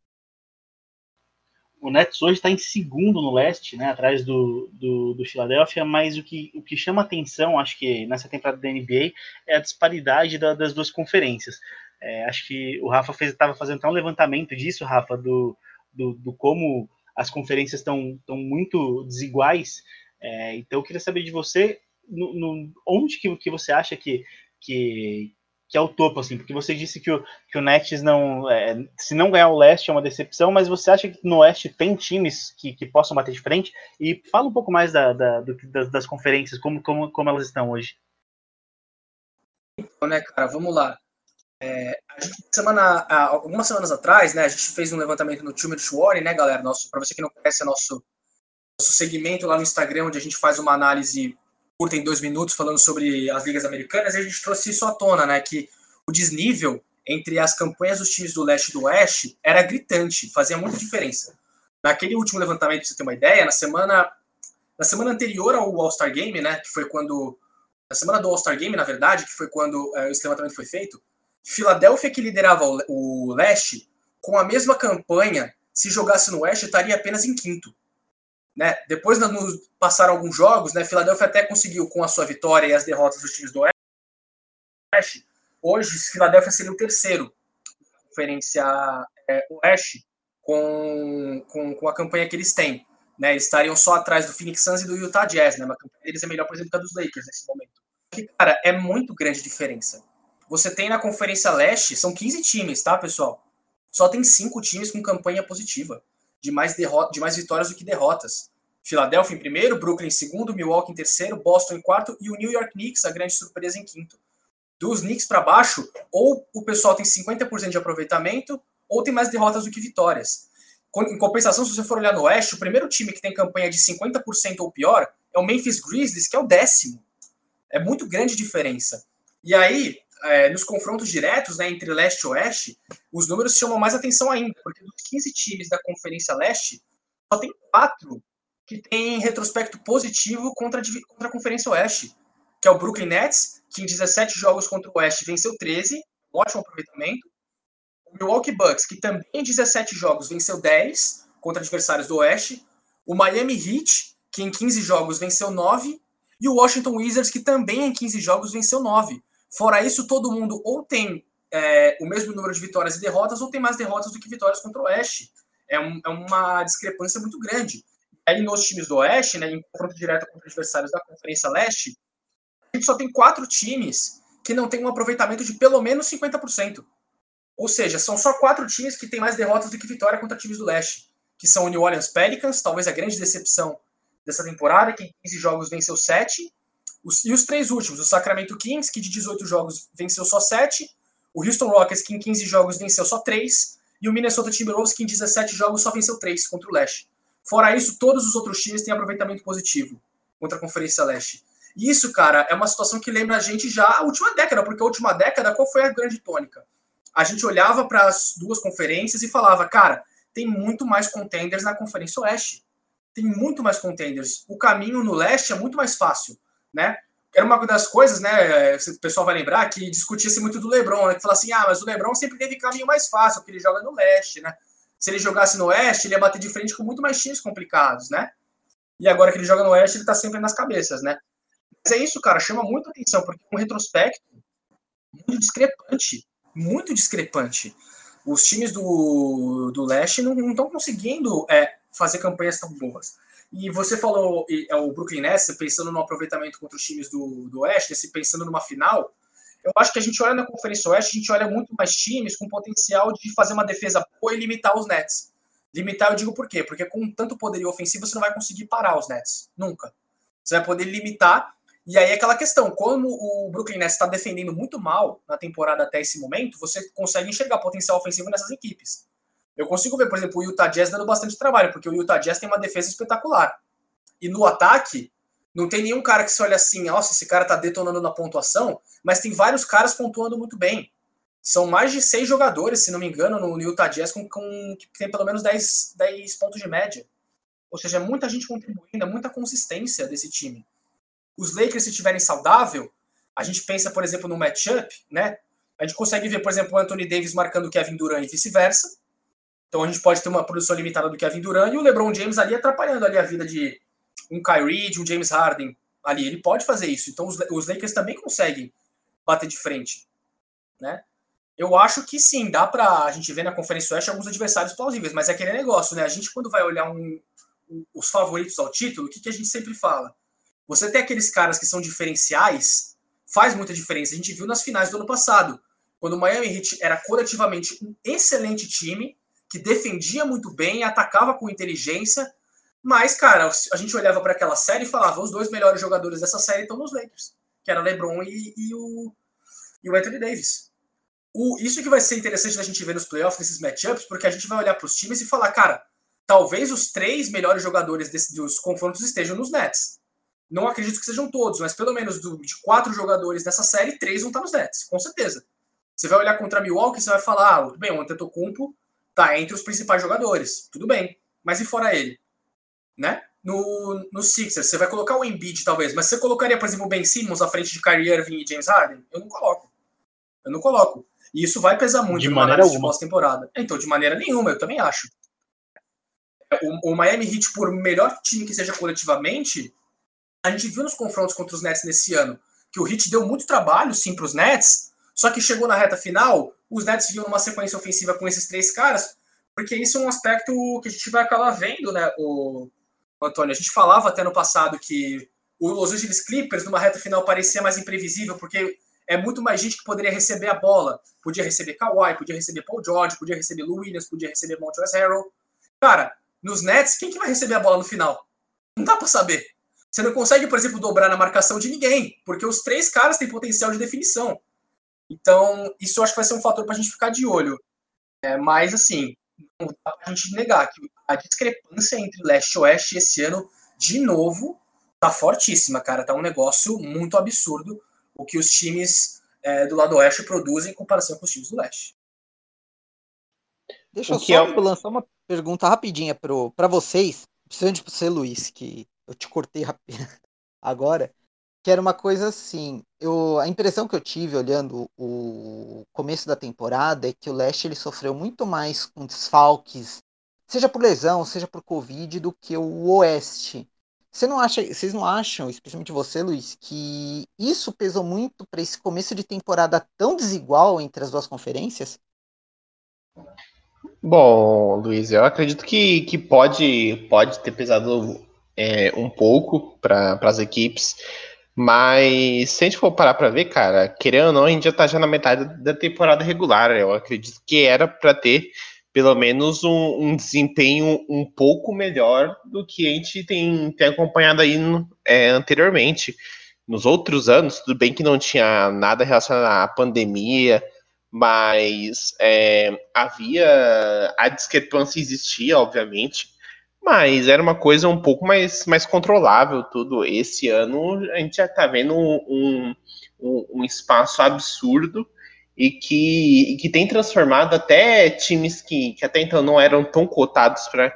o Nets hoje está em segundo no leste, né, atrás do, do, do, Philadelphia, mas o que, o que chama atenção, acho que nessa temporada da NBA, é a disparidade da, das duas conferências. É, acho que o Rafa estava fazendo até um levantamento disso, Rafa, do, do, do como as conferências estão muito desiguais. É, então eu queria saber de você, no, no, onde que, que você acha que, que, que é o topo, assim, porque você disse que o, que o Nets não. É, se não ganhar o leste é uma decepção, mas você acha que no oeste tem times que, que possam bater de frente? E fala um pouco mais da, da, do, das, das, conferências, como, como, como elas estão hoje. Então, né, cara, vamos lá. É, a gente, semana, algumas semanas atrás, né, a gente fez um levantamento no Two Minute Warning, né, galera? Nosso, para você que não conhece, é nosso, nosso segmento lá no Instagram, onde a gente faz uma análise curta em dois minutos falando sobre as ligas americanas, a gente trouxe isso à tona, né? Que o desnível entre as campanhas dos times do leste e do oeste era gritante, fazia muita diferença. Naquele último levantamento, para você ter uma ideia, na semana, na semana anterior ao All-Star Game, né? Que foi quando. Na semana do All-Star Game, na verdade, que foi quando é, esse levantamento foi feito, Filadélfia, que liderava o, o leste, com a mesma campanha, se jogasse no oeste, estaria apenas em quinto. Né? Depois nos passaram alguns jogos, né? Philadelphia até conseguiu com a sua vitória e as derrotas dos times do Oeste. Hoje, Philadelphia seria o terceiro conferência é, Oeste com, com, com, a campanha que eles têm. Né? Eles estariam só atrás do Phoenix Suns e do Utah Jazz, né? Mas a campanha deles é melhor, por exemplo, que a dos Lakers nesse momento. Cara, é muito grande diferença. Você tem na Conferência Leste, são 15 times, tá, pessoal? Só tem cinco times com campanha positiva de mais, derrota, de mais vitórias do que derrotas. Filadélfia em primeiro, Brooklyn em segundo, Milwaukee em terceiro, Boston em quarto e o New York Knicks, a grande surpresa, em quinto. Dos Knicks para baixo, ou o pessoal tem 50% de aproveitamento, ou tem mais derrotas do que vitórias. Em compensação, se você for olhar no Oeste, o primeiro time que tem campanha de 50% ou pior é o Memphis Grizzlies, que é o décimo. É muito grande diferença. E aí, é, nos confrontos diretos né, entre leste e oeste, os números chamam mais atenção ainda, porque dos 15 times da Conferência Leste, só tem quatro que tem retrospecto positivo contra, contra a Conferência Oeste, que é o Brooklyn Nets, que em 17 jogos contra o Oeste venceu 13, um ótimo aproveitamento. O Milwaukee Bucks, que também em 17 jogos venceu 10 contra adversários do Oeste. O Miami Heat, que em 15 jogos venceu 9. E o Washington Wizards, que também em 15 jogos venceu 9. Fora isso, todo mundo ou tem é, o mesmo número de vitórias e derrotas, ou tem mais derrotas do que vitórias contra o Oeste. É, um, é uma discrepância muito grande. Aí nos times do Oeste, né, em confronto direto contra adversários da Conferência Leste, a gente só tem quatro times que não tem um aproveitamento de pelo menos 50%. Ou seja, são só quatro times que têm mais derrotas do que vitória contra times do Leste, que são o New Orleans Pelicans, talvez a grande decepção dessa temporada, que em 15 jogos venceu 7, os, e os três últimos, o Sacramento Kings, que de 18 jogos venceu só 7, o Houston Rockets, que em 15 jogos venceu só 3, e o Minnesota Timberwolves, que em 17 jogos só venceu 3 contra o Leste. Fora isso, todos os outros times têm aproveitamento positivo contra a Conferência Leste. E isso, cara, é uma situação que lembra a gente já a última década, porque a última década, qual foi a grande tônica? A gente olhava para as duas conferências e falava, cara, tem muito mais contenders na Conferência Oeste. Tem muito mais contenders. O caminho no leste é muito mais fácil né? Era uma das coisas, né? O pessoal vai lembrar que discutia-se muito do Lebron, né? Que fala assim: ah, mas o Lebron sempre teve caminho mais fácil, porque ele joga no leste, né? Se ele jogasse no oeste, ele ia bater de frente com muito mais times complicados, né? E agora que ele joga no oeste, ele tá sempre nas cabeças, né? Mas é isso, cara, chama muita atenção, porque é um retrospecto muito discrepante, muito discrepante. Os times do, do leste não estão conseguindo é, fazer campanhas tão boas. E você falou, é o Brooklyn Nets, pensando no aproveitamento contra os times do, do Oeste, pensando numa final, Eu acho que a gente olha na Conferência Oeste, a gente olha muito mais times com potencial de fazer uma defesa boa e limitar os Nets. Limitar, eu digo por quê? Porque com tanto poderio ofensivo, você não vai conseguir parar os Nets. Nunca. Você vai poder limitar. E aí, aquela questão: como o Brooklyn Nets está defendendo muito mal na temporada até esse momento, você consegue enxergar potencial ofensivo nessas equipes. Eu consigo ver, por exemplo, o Utah Jazz dando bastante trabalho, porque o Utah Jazz tem uma defesa espetacular. E no ataque, não tem nenhum cara que se olha assim, nossa, esse cara tá detonando na pontuação, mas tem vários caras pontuando muito bem. São mais de seis jogadores, se não me engano, no Utah Jazz, com, com, que tem pelo menos 10, 10 pontos de média. Ou seja, é muita gente contribuindo, é muita consistência desse time. Os Lakers, se tiverem saudável, a gente pensa, por exemplo, no matchup, né? A gente consegue ver, por exemplo, o Anthony Davis marcando o Kevin Durant e vice-versa. Então a gente pode ter uma produção limitada do Kevin Durant e o LeBron James ali atrapalhando ali a vida de um Kyrie, de um James Harden ali. Ele pode fazer isso. Então os, Lakers também conseguem bater de frente, né? Eu acho que sim, dá para a gente ver na Conferência Oeste alguns adversários plausíveis, mas é aquele negócio, né? A gente, quando vai olhar um, um, os favoritos ao título, o que, que a gente sempre fala? Você tem aqueles caras que são diferenciais, faz muita diferença. A gente viu nas finais do ano passado, quando o Miami Heat era coletivamente um excelente time, que defendia muito bem, atacava com inteligência, mas, cara, a gente olhava para aquela série e falava: os dois melhores jogadores dessa série estão nos Lakers, que era LeBron e, e, o, e o Anthony Davis. O, isso que vai ser interessante da gente ver nos playoffs, nesses matchups, porque a gente vai olhar para os times e falar, cara, talvez os três melhores jogadores desse, dos confrontos estejam nos Nets. Não acredito que sejam todos, mas pelo menos do, de quatro jogadores dessa série, três vão estar nos Nets, com certeza. Você vai olhar contra Milwaukee, você vai falar, ah, bem, o Antetokounmpo tá entre os principais jogadores, tudo bem, mas e fora ele? Né? No, no Sixers, você vai colocar o Embiid, talvez, mas você colocaria, por exemplo, o Ben Simmons à frente de Kyrie Irving e James Harden? Eu não coloco. Eu não coloco. E isso vai pesar muito de maneira de pós-temporada. Então, de maneira nenhuma, eu também acho. O, o, Miami Heat, por melhor time que seja coletivamente, a gente viu nos confrontos contra os Nets nesse ano que o Heat deu muito trabalho, sim, para os Nets, só que chegou na reta final, os Nets viam uma sequência ofensiva com esses três caras, porque isso é um aspecto que a gente vai acabar vendo, né, o, o Antônio? A gente falava até no passado que o Los Angeles Clippers, numa reta final, parecia mais imprevisível, porque é muito mais gente que poderia receber a bola. Podia receber Kawhi, podia receber Paul George, podia receber Lou Williams, podia receber Montrezl Harrell. Cara, nos Nets, quem que vai receber a bola no final? Não dá para saber. Você não consegue, por exemplo, dobrar na marcação de ninguém, porque os três caras têm potencial de definição. Então, isso eu acho que vai ser um fator para a gente ficar de olho. É, mas, assim, não dá para a gente negar que a discrepância entre leste e oeste esse ano, de novo, tá fortíssima, cara. Tá um negócio muito absurdo o que os times é, do lado oeste produzem em comparação com os times do leste. Deixa eu só é... lançar uma pergunta rapidinha para vocês, principalmente para você, Luiz, que eu te cortei agora, que era uma coisa assim, eu, a impressão que eu tive olhando o começo da temporada é que o leste ele sofreu muito mais com desfalques, seja por lesão, seja por Covid, do que o oeste. Você não acha, vocês não acham, especialmente você, Luiz, que isso pesou muito para esse começo de temporada tão desigual entre as duas conferências? Bom, Luiz, eu acredito que, que pode, pode ter pesado é, um pouco para as equipes, mas se a gente for parar para ver, cara, querendo ou não, a gente já está já na metade da temporada regular. Eu acredito que era para ter pelo menos um, um, desempenho um pouco melhor do que a gente tem, tem acompanhado aí é, anteriormente. Nos outros anos, tudo bem que não tinha nada relacionado à pandemia, mas é, havia a discrepância existia, obviamente, mas era uma coisa um pouco mais, mais controlável tudo. Esse ano a gente já está vendo um, um, um espaço absurdo e que, e que tem transformado até times que, que até então não eram tão cotados para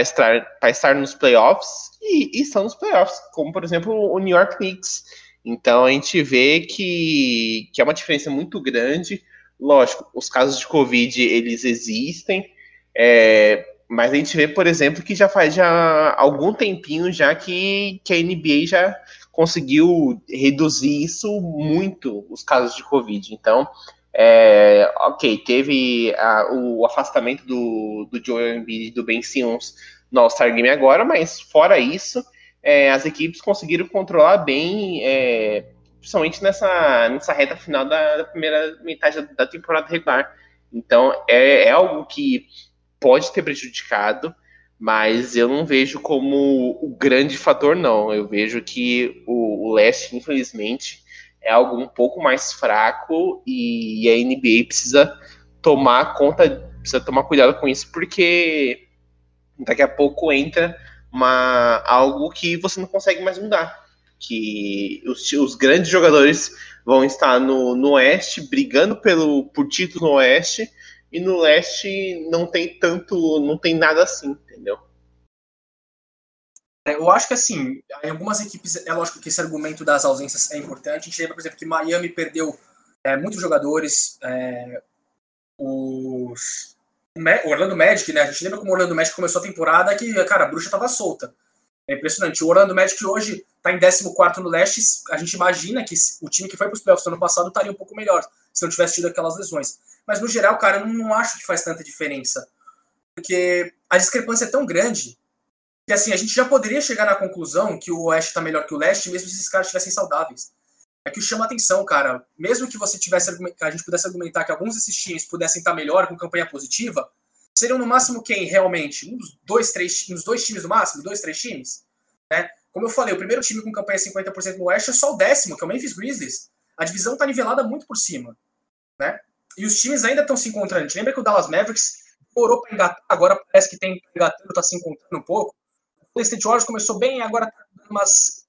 estar, estar nos playoffs e, e estão nos playoffs, como por exemplo o New York Knicks. Então a gente vê que, que é uma diferença muito grande. Lógico, os casos de Covid eles existem, é, mas a gente vê, por exemplo, que já faz já algum tempinho já que, que a NBA já conseguiu reduzir isso muito, os casos de Covid. Então, é, ok, teve a, o afastamento do, do Joel Embiid e do Ben Simmons no All-Star Game agora, mas fora isso, é, as equipes conseguiram controlar bem, é, principalmente nessa, nessa reta final da, da primeira metade da, da, temporada regular. Então é, é algo que pode ter prejudicado, mas eu não vejo como o grande fator, não. Eu vejo que o, o leste, infelizmente, é algo um pouco mais fraco e a NBA precisa tomar conta, precisa tomar cuidado com isso, porque daqui a pouco entra uma, algo que você não consegue mais mudar. Que os, os grandes jogadores vão estar no, no Oeste brigando pelo, por título no Oeste e no Leste não tem tanto, não tem nada assim, entendeu? É, eu acho que assim, algumas equipes, é lógico que esse argumento das ausências é importante. A gente lembra, por exemplo, que Miami perdeu é, muitos jogadores, é, os, o Orlando Magic, né? A gente lembra como o Orlando Magic começou a temporada que, cara, a bruxa tava solta. É impressionante. O Orlando Magic hoje está em 14 no leste. A gente imagina que o time que foi para os playoffs no ano passado estaria um pouco melhor se não tivesse tido aquelas lesões. Mas no geral, cara, eu não, acho que faz tanta diferença. Porque a discrepância é tão grande que assim, a gente já poderia chegar na conclusão que o Oeste está melhor que o Leste, mesmo se esses caras estivessem saudáveis. É que chama atenção, cara. Mesmo que você tivesse que a gente pudesse argumentar que alguns desses times pudessem estar melhor com campanha positiva, seriam no máximo quem realmente? Dos dois, três, uns dois times no máximo, dois, três times, né? Como eu falei, o primeiro time com campanha 50% no Oeste é só o décimo, que é o Memphis Grizzlies. A divisão está nivelada muito por cima, né? E os times ainda estão se encontrando. Lembra que o Dallas Mavericks demorou para engatar, agora parece que tem engatando, está se encontrando um pouco. O State Warriors começou bem, agora está dando umas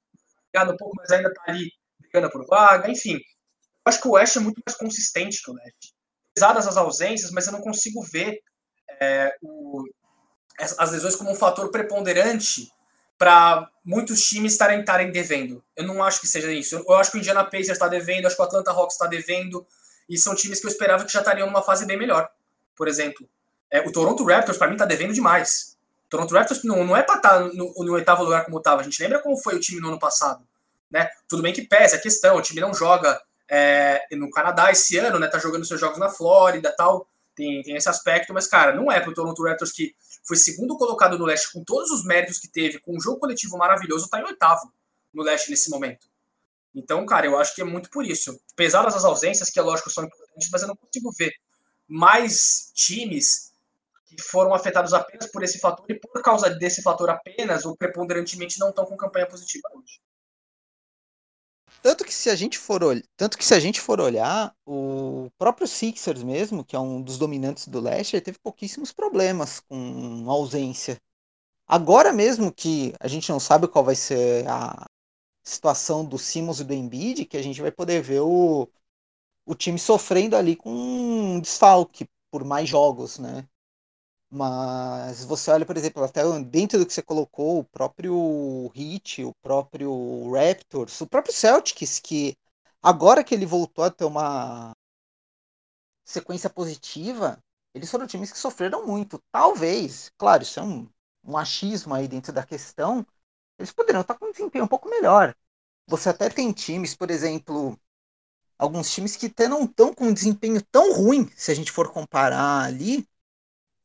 um pouco, mas ainda está ali brigando por vaga, enfim. Eu acho que o Oeste é muito mais consistente que o Leste. Pesadas as ausências, mas eu não consigo ver é, o, as lesões como um fator preponderante para muitos times estarem, estarem devendo. Eu não acho que seja isso. Eu, eu acho que o Indiana Pacers está devendo, acho que o Atlanta Hawks está devendo, e são times que eu esperava que já estariam numa fase bem melhor. Por exemplo, é, o Toronto Raptors, para mim, está devendo demais. Toronto Raptors não, não é para estar tá no, no, oitavo lugar como estava. A gente lembra como foi o time no ano passado. Né? Tudo bem que pesa a questão, o time não joga é, no Canadá esse ano, né? Tá jogando seus jogos na Flórida tal. Tem, tem esse aspecto, mas, cara, não é pro Toronto Raptors que foi segundo colocado no leste com todos os méritos que teve, com um jogo coletivo maravilhoso, tá em oitavo no leste nesse momento. Então, cara, eu acho que é muito por isso. Pesadas as ausências, que é lógico são importantes, mas eu não consigo ver mais times que foram afetados apenas por esse fator e por causa desse fator apenas ou preponderantemente não estão com campanha positiva hoje. Tanto que se a gente for tanto que se a gente for olhar, o próprio Sixers mesmo, que é um dos dominantes do leste, teve pouquíssimos problemas com ausência. Agora mesmo que a gente não sabe qual vai ser a situação do Simmons e do Embiid, que a gente vai poder ver o, o time sofrendo ali com um desfalque por mais jogos, né? Mas você olha, por exemplo, até dentro do que você colocou, o próprio Heat, o próprio Raptors, o próprio Celtics, que agora que ele voltou a ter uma sequência positiva, eles foram times que sofreram muito. Talvez, claro, isso é um, um achismo aí dentro da questão, eles poderiam estar com um desempenho um pouco melhor. Você até tem times, por exemplo, alguns times que até não estão com um desempenho tão ruim, se a gente for comparar ali,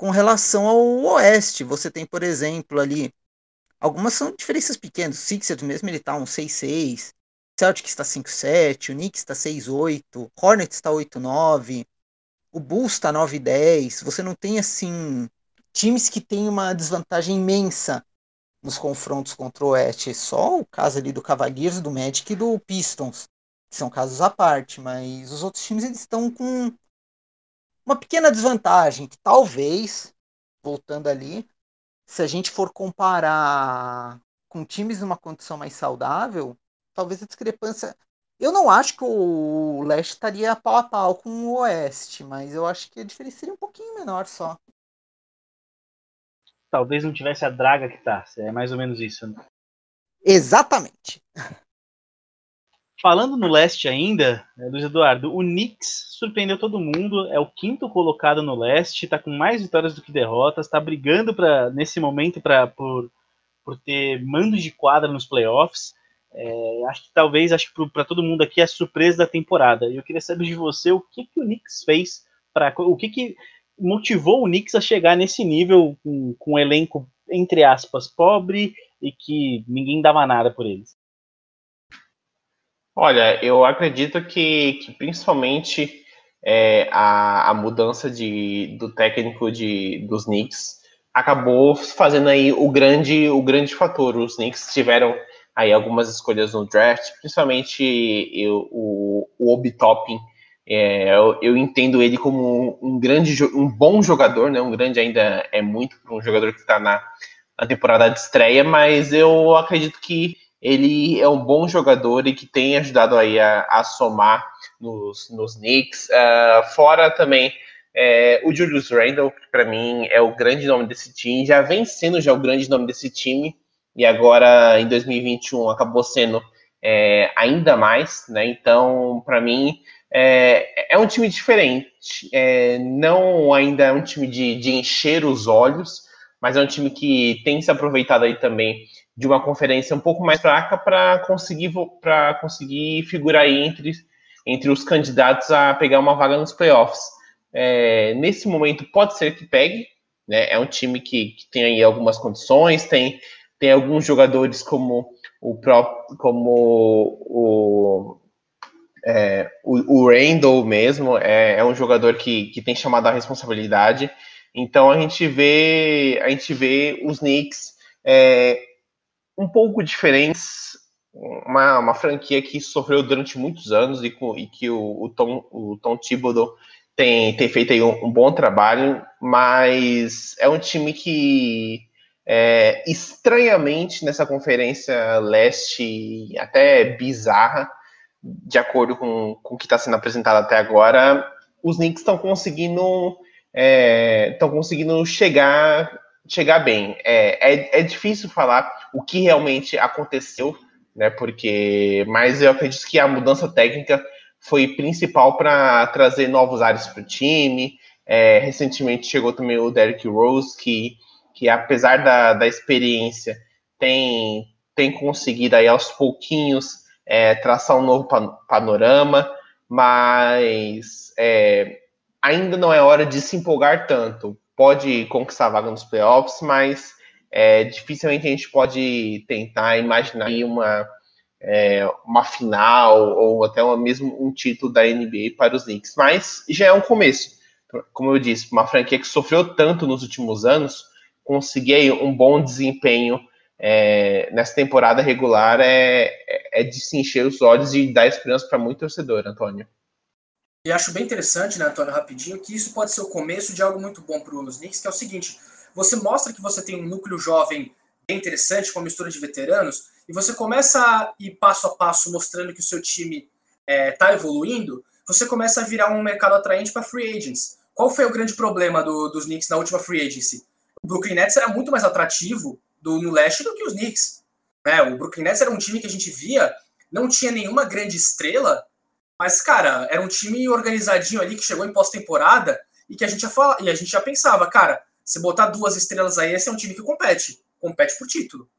com relação ao Oeste. Você tem, por exemplo, ali. Algumas são diferenças pequenas. O Sixers mesmo ele tá um 6-6. Celtics está 5-7. O Knicks está 6-8. Hornets está 8-9. O Bulls está 9-10. Você não tem, assim, times que têm uma desvantagem imensa nos confrontos contra o Oeste. Só o caso ali do Cavaliers, do Magic e do Pistons. Que são casos à parte. Mas os outros times eles estão com uma pequena desvantagem que talvez, voltando ali, se a gente for comparar com times numa condição mais saudável, talvez a discrepância. Eu não acho que o leste estaria pau a pau com o oeste, mas eu acho que a diferença seria um pouquinho menor só. Talvez não tivesse a draga que tá. É mais ou menos isso. Né? Exatamente. Falando no leste ainda, né, Luiz Eduardo, o Knicks surpreendeu todo mundo, é o quinto colocado no leste, está com mais vitórias do que derrotas, está brigando para nesse momento pra, por, por ter mando de quadra nos playoffs. É, acho que talvez, acho que para todo mundo aqui é a surpresa da temporada. E eu queria saber de você o que, que o Knicks fez para o que, que motivou o Knicks a chegar nesse nível com, com um elenco entre aspas pobre e que ninguém dava nada por eles. Olha, eu acredito que, que principalmente é, a, a mudança de, do técnico de, dos Knicks acabou fazendo aí o grande, o grande fator. Os Knicks tiveram aí algumas escolhas no draft, principalmente eu, o, o Obi Toppin. É, eu, eu, entendo ele como um grande, um bom jogador, né? Um grande ainda é muito para um jogador que está na, na temporada de estreia, mas eu acredito que ele é um bom jogador e que tem ajudado aí a, a somar nos, nos Knicks. Uh, fora também é, o Julius Randle, que para mim é o grande nome desse time, já vem sendo já o grande nome desse time, e agora em 2021 acabou sendo é, ainda mais, né? Então, para mim, é, é, um time diferente. É, não ainda é um time de, de encher os olhos, mas é um time que tem se aproveitado aí também de uma conferência um pouco mais fraca para conseguir para conseguir figurar aí entre, entre os candidatos a pegar uma vaga nos playoffs. É, nesse momento pode ser que pegue, né? É um time que, que, tem aí algumas condições, tem, tem alguns jogadores como o próprio como o, é, o, o Randall mesmo é, é, um jogador que, que tem chamado a responsabilidade. Então a gente vê a gente vê os Knicks é, um pouco diferentes, uma, uma franquia que sofreu durante muitos anos e, e que o, o, Tom, o Tom Thibodeau tem, tem feito um, um, bom trabalho, mas é um time que é, estranhamente nessa conferência leste até bizarra, de acordo com, com o que está sendo apresentado até agora, os Knicks estão conseguindo estão é, conseguindo chegar chegar bem. É, é, é difícil falar o que realmente aconteceu, né? Porque, mas eu acredito que a mudança técnica foi principal para trazer novos ares para o time. É, recentemente chegou também o Derrick Rose, que, que apesar da, da experiência, tem, tem conseguido aí aos pouquinhos é, traçar um novo panorama, mas é, ainda não é hora de se empolgar tanto pode conquistar vaga nos playoffs, mas é, dificilmente a gente pode tentar imaginar uma, é, uma final ou até uma, mesmo um título da NBA para os Knicks. Mas já é um começo. Como eu disse, uma franquia que sofreu tanto nos últimos anos, conseguir um bom desempenho é, nessa temporada regular é, é de se encher os olhos e dar esperança para muito torcedor, Antônio. E acho bem interessante, né, Antônio, rapidinho, que isso pode ser o começo de algo muito bom para os Knicks, que é o seguinte: você mostra que você tem um núcleo jovem bem interessante, com uma mistura de veteranos, e você começa a ir passo a passo mostrando que o seu time está é, tá evoluindo, você começa a virar um mercado atraente para free agents. Qual foi o grande problema do, dos Knicks na última free agency? O Brooklyn Nets era muito mais atrativo do, no leste do que os Knicks. Né? O Brooklyn Nets era um time que a gente via, não tinha nenhuma grande estrela, mas, cara, era um time organizadinho ali que chegou em pós-temporada e que a gente já fala, e a gente já pensava, cara, se botar duas estrelas aí, esse é um time que compete, compete por título.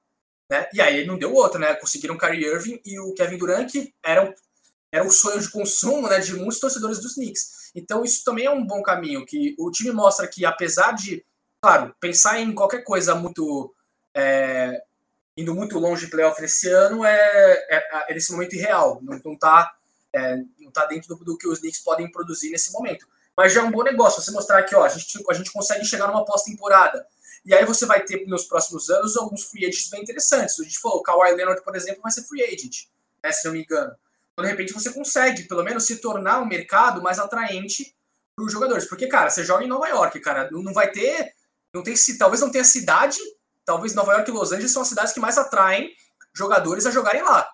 Né? E aí não deu outra, né? Conseguiram o Kyrie Irving e o Kevin Durant, que eram era o sonho de consumo né, de muitos torcedores dos Knicks. Então isso também é um bom caminho, que o time mostra que apesar de, claro, pensar em qualquer coisa muito é, indo muito longe de playoff esse ano é, é, é nesse momento irreal, não, não tá é, não está dentro do, do, que os Knicks podem produzir nesse momento. Mas já é um bom negócio você mostrar que ó, a, gente, a gente consegue chegar numa pós-temporada. E aí você vai ter nos próximos anos alguns free agents bem interessantes. A gente falou, o Kawhi Leonard, por exemplo, vai ser free agent, né, se não me engano. Então, de repente, você consegue, pelo menos, se tornar um mercado mais atraente para os jogadores. Porque, cara, você joga em Nova York, cara, não vai ter. Não tem, talvez não tenha cidade, talvez Nova York e Los Angeles são as cidades que mais atraem jogadores a jogarem lá.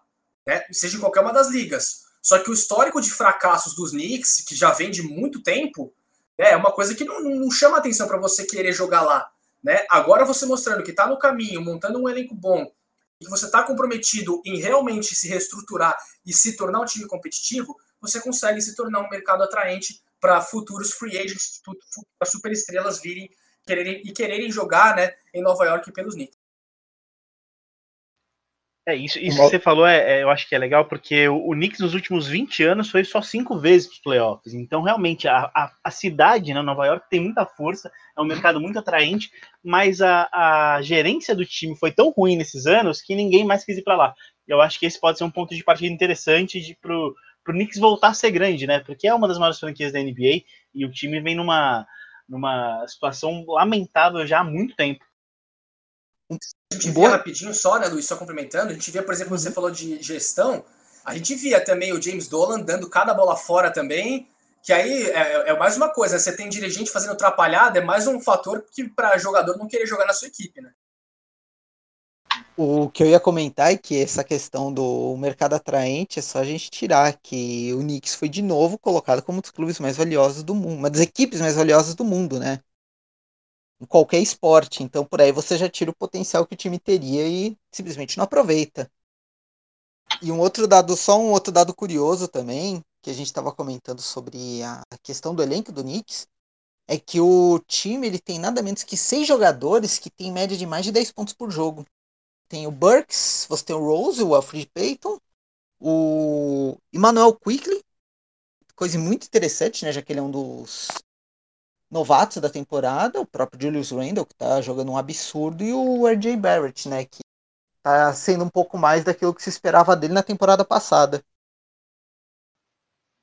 Né? Seja em qualquer uma das ligas. Só que o histórico de fracassos dos Knicks, que já vem de muito tempo, né, é uma coisa que não, não chama atenção para você querer jogar lá. Né? Agora você mostrando que está no caminho, montando um elenco bom, e que você está comprometido em realmente se reestruturar e se tornar um time competitivo, você consegue se tornar um mercado atraente para futuros free agents, para superestrelas virem quererem, e quererem jogar né, em Nova York pelos Knicks. É, isso, isso que você falou, é, é, eu acho que é legal, porque o, o Knicks nos últimos 20 anos foi só cinco vezes para os playoffs. Então, realmente, a, a, a, cidade, né, Nova York, tem muita força, é um mercado muito atraente, mas a, a gerência do time foi tão ruim nesses anos que ninguém mais quis ir para lá. eu acho que esse pode ser um ponto de partida interessante pro, pro Knicks voltar a ser grande, né? Porque é uma das maiores franquias da NBA e o time vem numa, numa situação lamentável já há muito tempo. A gente via rapidinho só, né, Luiz, só complementando, a gente via, por exemplo, você falou de gestão, a gente via também o James Dolan dando cada bola fora também, que aí é, é mais uma coisa, você tem dirigente fazendo atrapalhada, é mais um fator que para jogador não querer jogar na sua equipe, né? O que eu ia comentar é que essa questão do mercado atraente é só a gente tirar que o Knicks foi de novo colocado como um dos clubes mais valiosos do mundo, uma das equipes mais valiosas do mundo, né? Em qualquer esporte. Então por aí você já tira o potencial que o time teria e simplesmente não aproveita. E um outro dado, só um outro dado curioso também, que a gente estava comentando sobre a questão do elenco do Knicks, é que o time ele tem nada menos que seis jogadores que tem média de mais de 10 pontos por jogo tem o Burks, você tem o Rose, o Alfred Payton, o Emmanuel Quickly, coisa muito interessante, né, já que ele é um dos novatos da temporada, o próprio Julius Randle, que tá jogando um absurdo, e o RJ Barrett, né, que tá sendo um pouco mais daquilo que se esperava dele na temporada passada.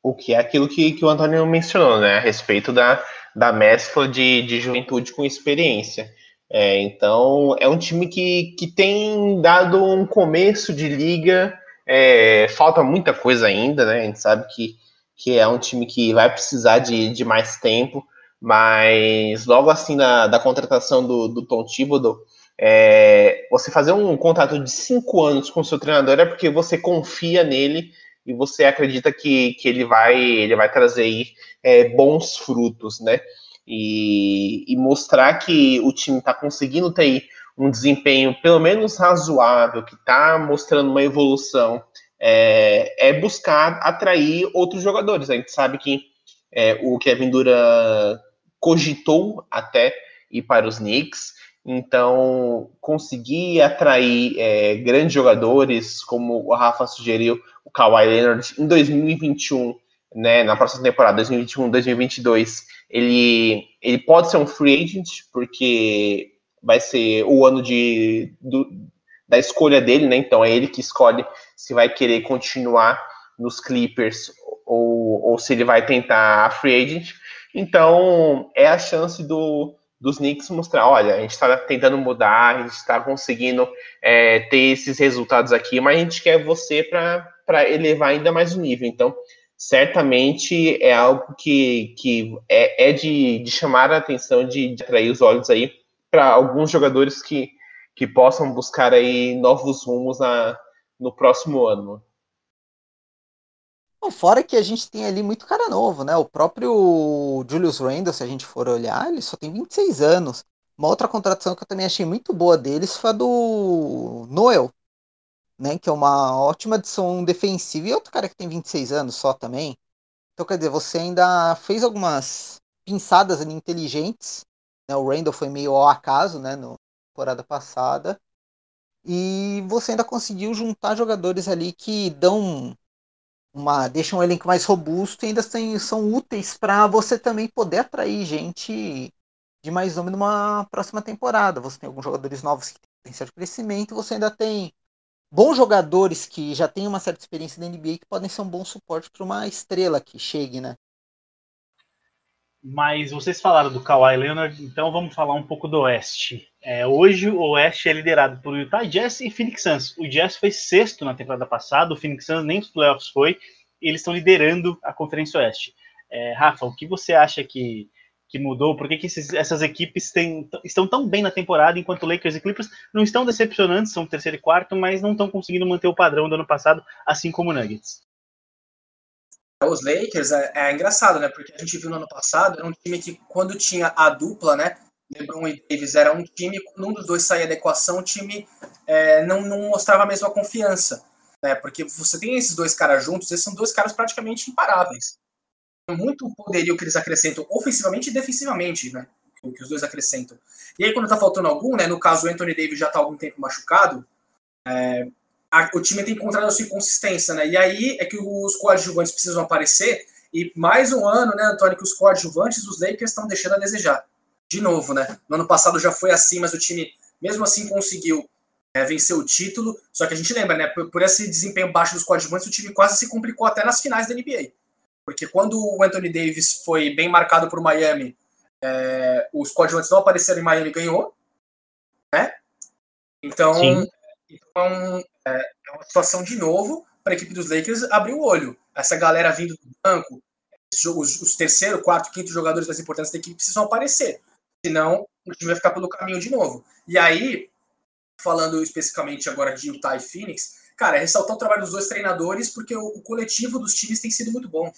O que é aquilo que, que o Antônio mencionou, né, a respeito da, da mescla de, de juventude com experiência. É, então, é um time que, que tem dado um começo de liga. É, falta muita coisa ainda, né? A gente sabe que, que é um time que vai precisar de, de mais tempo, mas logo assim na, da contratação do, do Tom Thibodeau, é, você fazer um contrato de cinco anos com seu treinador é porque você confia nele e você acredita que, que ele, vai, ele vai trazer aí, é, bons frutos, né? e, e mostrar que o time está conseguindo ter um desempenho pelo menos razoável, que está mostrando uma evolução, é, é, buscar atrair outros jogadores. A gente sabe que é, o Kevin Durant cogitou até ir para os Knicks, então conseguir atrair é, grandes jogadores, como o Rafa sugeriu, o Kawhi Leonard, em 2021, né, na próxima temporada, 2021, 2022, ele, ele pode ser um free agent, porque vai ser o ano de, do, da escolha dele, né? Então é ele que escolhe se vai querer continuar nos Clippers ou, ou se ele vai tentar a free agent. Então é a chance do, dos Knicks mostrar, olha, a gente está tentando mudar, a gente está conseguindo é, ter esses resultados aqui, mas a gente quer você para elevar ainda mais o nível. Então certamente é algo que, que é, é de, de, chamar a atenção, de, de atrair os olhos aí para alguns jogadores que, que possam buscar aí novos rumos na, no próximo ano. Fora que a gente tem ali muito cara novo, né? O próprio Julius Randle, se a gente for olhar, ele só tem 26 anos. Uma outra contratação que eu também achei muito boa deles foi a do Noel, né? Que é uma ótima adição defensiva. E outro cara que tem 26 anos só também. Então, quer dizer, você ainda fez algumas pinçadas ali inteligentes. Né? O Randall foi meio ao acaso, né? Na temporada passada. E você ainda conseguiu juntar jogadores ali que dão uma. deixam o elenco mais robusto e ainda tem, são úteis para você também poder atrair gente de mais nome numa próxima temporada. Você tem alguns jogadores novos que têm potencial de crescimento, você ainda tem bons jogadores que já têm uma certa experiência da NBA que podem ser um bom suporte para uma estrela que chegue, né? Mas vocês falaram do Kawhi Leonard, então vamos falar um pouco do Oeste. É, hoje o Oeste é liderado por Utah Jazz e Phoenix Suns. O Jazz foi sexto na temporada passada, o Phoenix Suns nem os playoffs foi, e eles estão liderando a Conferência Oeste. É, Rafa, o que você acha que que mudou? Por que, que esses, essas equipes têm, estão tão bem na temporada, enquanto Lakers e Clippers não estão decepcionantes, são terceiro e quarto, mas não estão conseguindo manter o padrão do ano passado, assim como Nuggets? Os Lakers é, é, engraçado, né? Porque a gente viu no ano passado, era um time que, quando tinha a dupla, né? LeBron e Davis era um time, quando um dos dois saía da equação, o time é, não, não mostrava a mesma confiança. Né? Porque você tem esses dois caras juntos, esses são dois caras praticamente imparáveis muito poderio que eles acrescentam ofensivamente e defensivamente, né? Que os dois acrescentam. E aí, quando tá faltando algum, né? No caso, o Anthony Davis já tá algum tempo machucado, é, a, o time tem encontrado a sua inconsistência, né? E aí é que os coadjuvantes precisam aparecer. E mais um ano, né, Antônio, que os coadjuvantes dos Lakers estão deixando a desejar. De novo, né? No ano passado já foi assim, mas o time, mesmo assim, conseguiu é, vencer o título. Só que a gente lembra, né? Por, por, esse desempenho baixo dos coadjuvantes, o time quase se complicou até nas finais da NBA. Porque quando o Anthony Davis foi bem marcado por Miami, é, os coadjuvantes não apareceram em Miami e ganhou. Né? Então, então é, uma situação de novo para a equipe dos Lakers abrir o olho. Essa galera vindo do banco, os, os terceiro, quarto, quinto jogadores mais importantes da equipe precisam aparecer. Senão, o time vai ficar pelo caminho de novo. E aí, falando especificamente agora de Utah e Phoenix, cara, é ressaltar o trabalho dos dois treinadores, porque o, o coletivo dos times tem sido muito bom.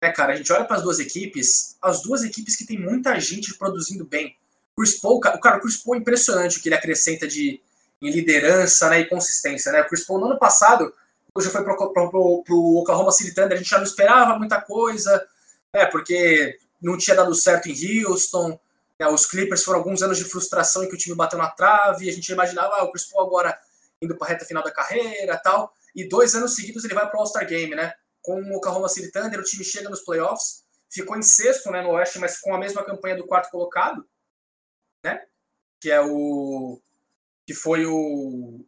É, cara, a gente olha para as duas equipes, as duas equipes que tem muita gente produzindo bem. Chris Paul, o cara, o Chris Paul é impressionante o que ele acrescenta de em liderança né, e consistência. Né? O Chris Paul no ano passado, já foi para o Oklahoma City Thunder, a gente já não esperava muita coisa, né, porque não tinha dado certo em Houston, né, os Clippers foram alguns anos de frustração em que o time bateu na trave, a gente imaginava ah, o Chris Paul agora indo para a reta final da carreira tal, e dois anos seguidos ele vai para o All-Star Game, né? Com o Oklahoma City Thunder, o time chega nos playoffs, ficou em sexto né, no Oeste, mas com a mesma campanha do quarto colocado, né? Que é o que foi o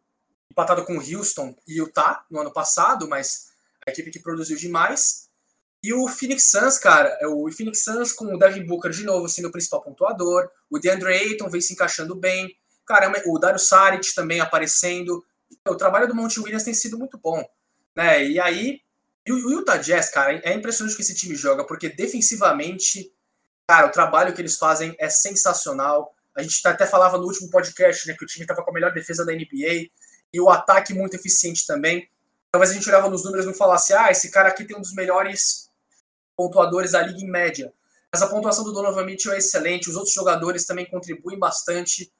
empatado com Houston e Utah no ano passado, mas a equipe que produziu demais. E o Phoenix Suns, cara, é o Phoenix Suns com o Devin Booker de novo sendo o principal pontuador, o DeAndre Ayton vem se encaixando bem, cara, o Dario Saric também aparecendo. O trabalho do Monte Williams tem sido muito bom, né? E aí, e o Utah Jazz, cara, é impressionante que esse time joga, porque defensivamente, cara, o trabalho que eles fazem é sensacional. A gente até falava no último podcast, né, que o time estava com a melhor defesa da NBA e o ataque muito eficiente também. Talvez a gente olhava nos números e não falasse, ah, esse cara aqui tem um dos melhores pontuadores da liga em média. Mas a pontuação do Donovan Mitchell é excelente, os outros jogadores também contribuem bastante.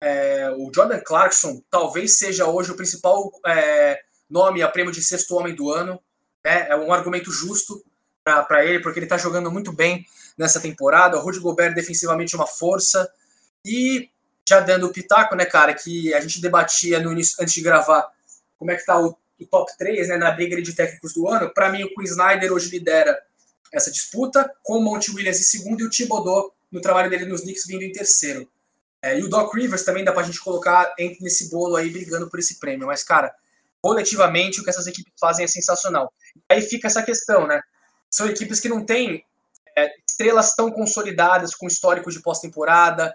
É, o Jordan Clarkson talvez seja hoje o principal é, nome a prêmio de sexto homem do ano. Né? É um argumento justo para ele, porque ele está jogando muito bem nessa temporada. O Rudy Gobert defensivamente é uma força. E já dando o pitaco, né, cara, que a gente debatia no início, antes de gravar, como é que tá o, o top 3, né, na briga de técnicos do ano. Para mim, o Quinn Snyder hoje lidera essa disputa, com o Monte Williams em segundo e o Thibodeau no trabalho dele nos Knicks vindo em terceiro. É, e o Doc Rivers também dá pra gente colocar entre nesse bolo aí brigando por esse prêmio. Mas, cara, coletivamente o que essas equipes fazem é sensacional. Aí fica essa questão, né? São equipes que não têm é, estrelas tão consolidadas com histórico de pós-temporada,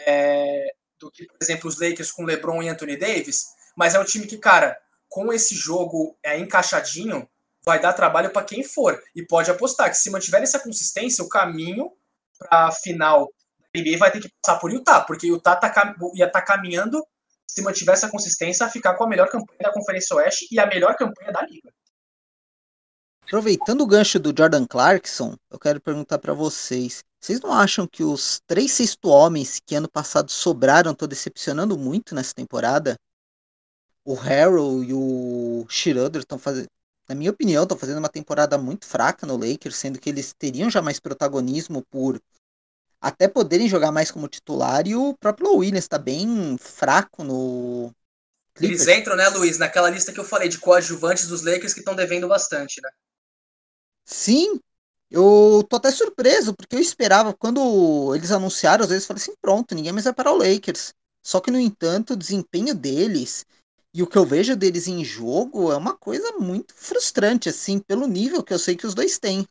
é, do que, por exemplo, os Lakers com LeBron e Anthony Davis, mas é um time que, cara, com esse jogo é, encaixadinho, vai dar trabalho para quem for. E pode apostar que se mantiver essa consistência, o caminho para a final da NBA vai ter que passar por Utah, porque Utah tá, ia estar tá caminhando, se mantiver essa consistência, a ficar com a melhor campanha da Conferência Oeste e a melhor campanha da liga. Aproveitando o gancho do Jordan Clarkson, eu quero perguntar para vocês: vocês não acham que os três sexto homens que ano passado sobraram estão decepcionando muito nessa temporada? O Harrell e o Schroeder estão fazendo, na minha opinião, estão fazendo uma temporada muito fraca no Lakers, sendo que eles teriam já mais protagonismo por até poderem jogar mais como titular e o próprio Williams está bem fraco no Clippers. Eles entram, né, Luiz, naquela lista que eu falei de coadjuvantes dos Lakers que estão devendo bastante, né? Sim, eu tô até surpreso, porque eu esperava, quando eles anunciaram, às vezes eu falei assim, pronto, ninguém mais vai parar o Lakers. Só que, no entanto, o desempenho deles e o que eu vejo deles em jogo é uma coisa muito frustrante, assim, pelo nível que eu sei que os dois têm.